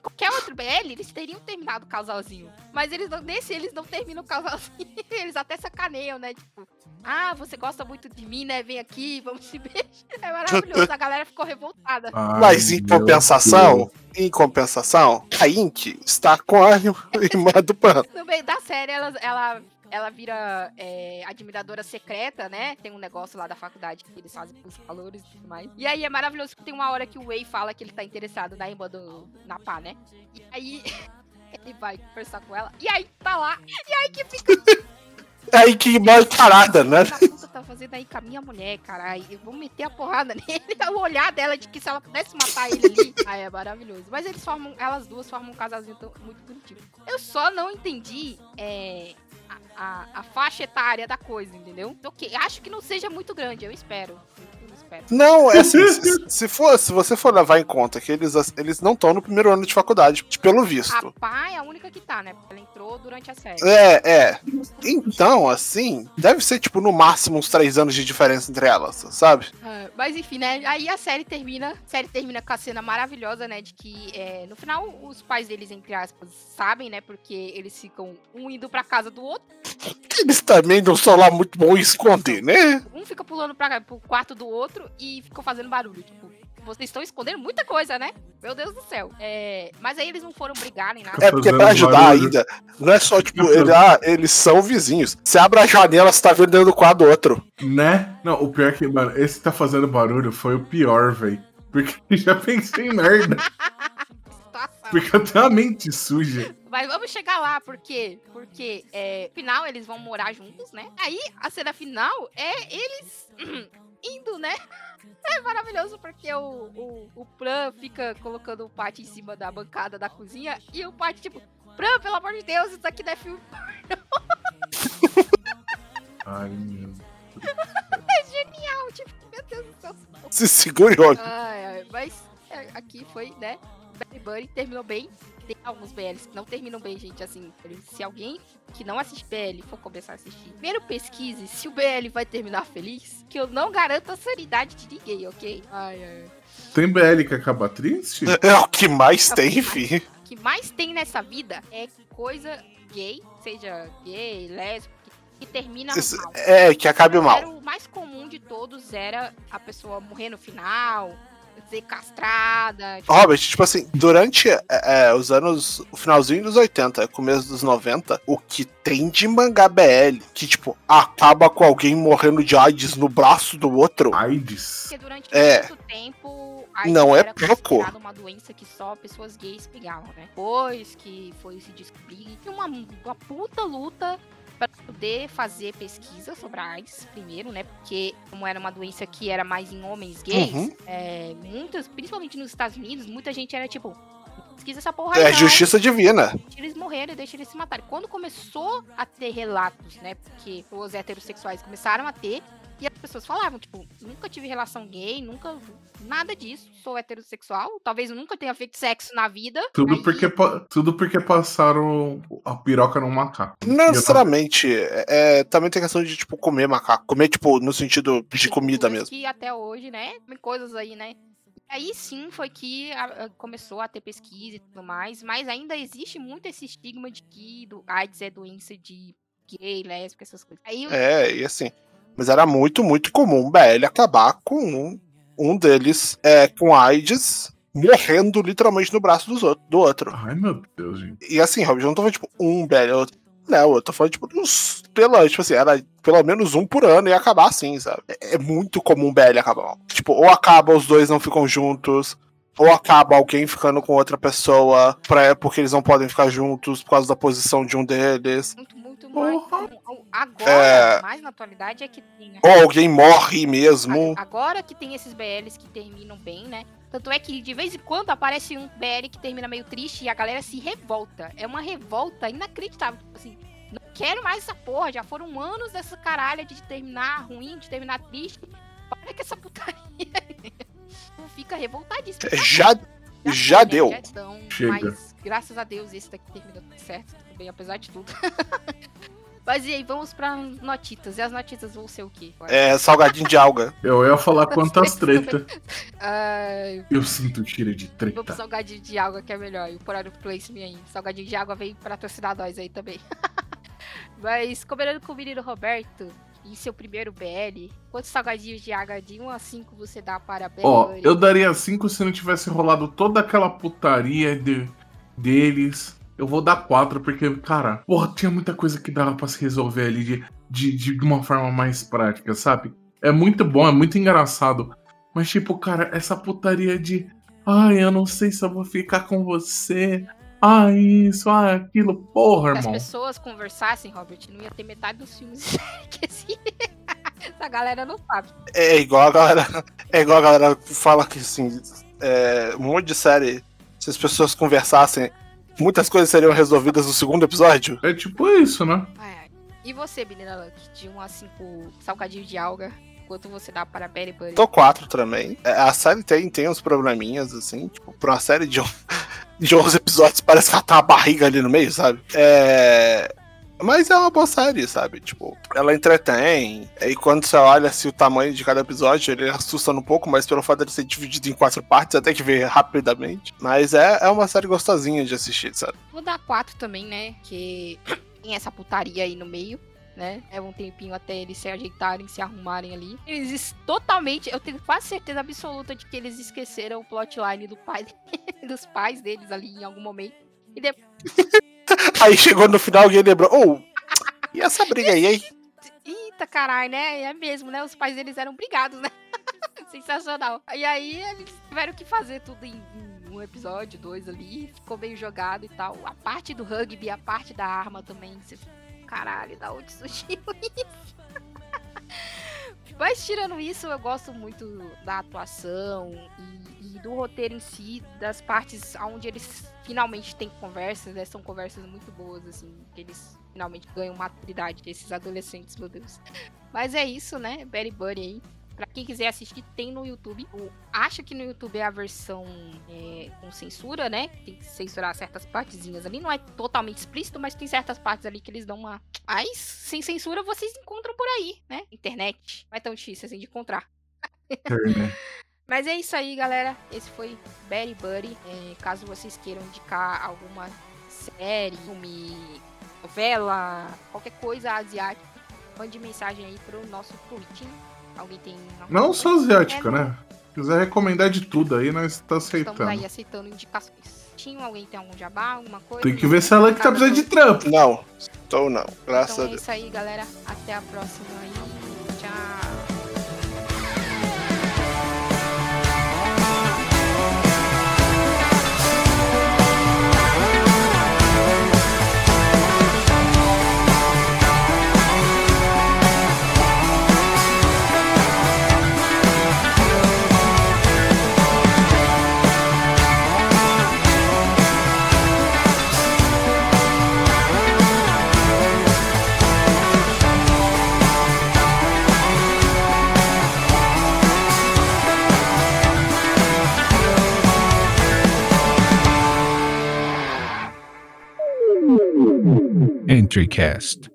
qualquer outro BL, eles teriam terminado o casalzinho. Mas eles não, nesse eles não terminam o casalzinho. Eles até sacaneiam, né? Tipo, ah, você gosta muito de mim, né? Vem aqui, vamos se beijar. É maravilhoso. A galera ficou revoltada. Ai, Mas em compensação, em compensação, a Ink está com a irmã do Pan. No meio da série, ela, ela, ela vira é, admiradora secreta, né? Tem um negócio lá da faculdade que eles fazem com os valores e tudo mais. E aí é maravilhoso que tem uma hora que o Wei fala que ele tá interessado na irmã do Napá, né? E aí ele vai conversar com ela. E aí tá lá. E aí que fica. É a Ink mal parada, né? "Filho da puta tá fazendo aí com a minha mulher, caralho. Eu vou meter a porrada nele. O olhar dela de que se ela pudesse matar ele ali. Aí é maravilhoso. Mas eles formam, elas duas formam um casalzinho muito bonitinho. Eu só não entendi é, a, a- faixa etária da coisa, entendeu? Ok, acho que não seja muito grande, eu espero. Não, é assim, se, se for, se você for levar em conta que eles, eles não estão no primeiro ano de faculdade, pelo A visto. pá é a única que tá, né? Porque ela entrou durante a série. É, é. Então, assim, deve ser, tipo, no máximo uns três anos de diferença entre elas, sabe? Ah, mas enfim, né? Aí a série termina. A série termina com a cena maravilhosa, né? De que é, no final os pais deles, entre aspas, sabem, né? Porque eles ficam um indo pra casa do outro. Eles também não são lá muito bons em esconder, né? Um fica pulando pra, pro quarto do outro e ficam fazendo barulho. Tipo, vocês estão escondendo muita coisa, né? Meu Deus do céu. É, mas aí eles não foram brigar nem nada. É porque pra Fazendo ajudar barulho. ainda, não é só, tipo, ele- ah, eles são vizinhos. Você abre a janela, você tá vendo dentro do quarto do outro. Né? Não, o pior é que, mano, esse que tá fazendo barulho foi o pior, velho. Porque já pensei em merda. Porque eu tenho a mente suja. Mas vamos chegar lá, por quê? Porque é, no final eles vão morar juntos, né? Aí a cena final é eles indo, né? É maravilhoso porque o, o, o Plan fica colocando o Pat em cima da bancada da cozinha e o Pat, tipo, Plan, pelo amor de Deus, isso aqui não é filme. Ai, meu. É genial, tipo, meu Deus do céu. Se segure, olha. Ai, ai, mas é, aqui foi, né? Berry Bunny terminou bem. Tem alguns BLs que não terminam bem, gente. Assim, se alguém que não assiste BL for começar a assistir, primeiro pesquise se o BL vai terminar feliz, que eu não garanto a sanidade de ninguém, ok? Ai, ai. Tem BL que acaba triste? É o que mais tem, fi. O que mais tem nessa vida é coisa gay, seja gay, lésbico, que termina Esse- mal. É, que acabe Era mal. o mais comum de todos era a pessoa morrer no final, ser castrada. tipo, Robert, tipo assim, durante é, é, os anos. O finalzinho dos 80, começo dos 90, o que tem de mangá BL que, tipo, acaba com alguém morrendo de AIDS no braço do outro. AIDS. Porque durante É. muito tempo a Não é era pouco. considerada uma doença que só pessoas gays pegavam, né? Depois que foi se descobrir uma, uma puta luta para poder fazer pesquisa sobre a AIDS primeiro, né? Porque como era uma doença que era mais em homens gays, Uhum. é, muitas, principalmente nos Estados Unidos, muita gente era tipo, "Não pesquisa essa porra aí É justiça divina. deixa eles morrerem, deixa eles se matarem. Quando começou a ter relatos, né? Porque os heterossexuais começaram a ter. E as pessoas falavam, tipo, nunca tive relação gay, nunca. Nada disso. Sou heterossexual. Talvez eu nunca tenha feito sexo na vida. Tudo Aí- porque, tudo porque passaram a piroca num macaco. Não necessariamente. É, é, também tem questão de, tipo, comer macaco. Comer, tipo, no sentido de comida mesmo. Que até hoje, né? Tem coisas aí, né? Aí sim foi que a- a- começou a ter pesquisa e tudo mais, mas ainda existe muito esse estigma de que do AIDS é doença de gay, lésbica, essas coisas. Aí É, e assim. Mas era muito, muito comum o BL acabar com um, um deles é, com AIDS morrendo literalmente no braço dos outro- do outro. Ai, meu Deus, gente. E assim, Rob, eu não tô falando, tipo, um BL, outro. Não, eu tô falando, tipo, uns, pela, tipo assim, era pelo menos um por ano e ia acabar assim, sabe? É, é muito comum o BL acabar. Tipo, ou acaba, os dois não ficam juntos, ou acaba alguém ficando com outra pessoa pra, porque eles não podem ficar juntos por causa da posição de um deles. muito, muito mais. Porra. Agora, É. mais na atualidade, é que tem. Ou alguém morre mesmo. Agora que tem esses BLs que terminam bem, né? Tanto é que de vez em quando aparece um BL que termina meio triste e a galera se revolta. É uma revolta inacreditável. Tipo assim, não quero mais essa porra. Já foram anos dessa caralha de terminar ruim, de terminar triste. Olha que essa putaria. Fica revoltadíssimo. Já, já foi, né? deu. Então, Chega. Mas graças a Deus esse daqui terminou tudo certo, tudo bem, apesar de tudo. mas e aí, vamos pra notitas. E as notitas vão ser o quê? É salgadinho de alga. Eu ia falar quantas treta. Ai, Eu sinto cheiro de Vamos pro treta. salgadinho de água que é melhor. E o product placement aí. Salgadinho de água pra patrocinar nós aí também. Mas, combinando com o menino Roberto, em seu primeiro BL, quantos salgadinhos de água de 1 a 5 você dá para BL? Ó, eu daria 5 se não tivesse rolado toda aquela putaria de, deles. Eu vou dar 4, porque, cara, porra, tinha muita coisa que dava pra se resolver ali de, de, de uma forma mais prática, sabe? É muito bom, é muito engraçado. Mas, tipo, cara, essa putaria de. Ai, eu não sei se eu vou ficar com você. Ah, isso, ah, aquilo. Porra, Se as irmão. pessoas conversassem, Robert, não ia ter metade dos filmes que. Essa galera não sabe. É igual a galera. É igual a galera que fala que assim. É, um monte de série. Se as pessoas conversassem, muitas coisas seriam resolvidas no segundo episódio. É tipo isso, né? Ai. E você, menina Luck, de 1 a 5 salgadinhos de alga, quanto você dá para Berry Bunny? Tô quatro também. É, A série tem, tem uns probleminhas, assim. Tipo, pra uma série de, de 11 episódios, parece que ela tá uma barriga ali no meio, sabe? É. Mas é uma boa série, sabe? Tipo, ela entretém. E quando você olha assim, o tamanho de cada episódio, ele assusta um pouco, mas pelo fato de ser dividido em quatro partes, até que vê rapidamente. Mas é, é uma série gostosinha de assistir, sabe? Vou dar 4 também, né? Que tem essa putaria aí no meio, né? É um tempinho até eles se ajeitarem, se arrumarem ali. Eles es- totalmente, eu tenho quase certeza absoluta de que eles esqueceram o plotline do pai, dos pais deles ali em algum momento. E depois, Aí chegou no final alguém lembrou, oh, e essa briga aí, hein? eita caralho, né? É mesmo, né? Os pais deles eram brigados, né? Sensacional. E aí eles tiveram que fazer tudo em, um episódio, dois ali. Ficou meio jogado e tal. A parte do rugby, a parte da arma também. Você... Caralho, da onde surgiu isso? Mas tirando isso, eu gosto muito da atuação e, e do roteiro em si, das partes onde eles finalmente têm conversas, né? São conversas muito boas, assim, que eles finalmente ganham maturidade, esses adolescentes, meu Deus. Mas é isso, né? Betty Buddy aí. Pra quem quiser assistir, tem no YouTube. Acho que no YouTube é a versão é, com censura, né? Tem que censurar certas partezinhas ali. Não é totalmente explícito, mas tem certas partes ali que eles dão uma. Mas sem censura vocês encontram por aí, né? Internet. Não é tão difícil assim de encontrar. Mas é isso aí, galera. Esse foi Betty Buddy. É, caso vocês queiram indicar alguma série, filme, novela, qualquer coisa asiática, mande mensagem aí pro nosso tweet Alguém tem. Não só asiática, é, né? Se quiser recomendar de tudo aí, nós tá aceitando. Estamos aí aceitando indicações. Tinha alguém tem algum jabá, alguma coisa? Tem que ver se ela que tá precisando de trampo. Não, estou não. Graças então a Deus. é isso aí, galera. Até a próxima aí. EntriCast.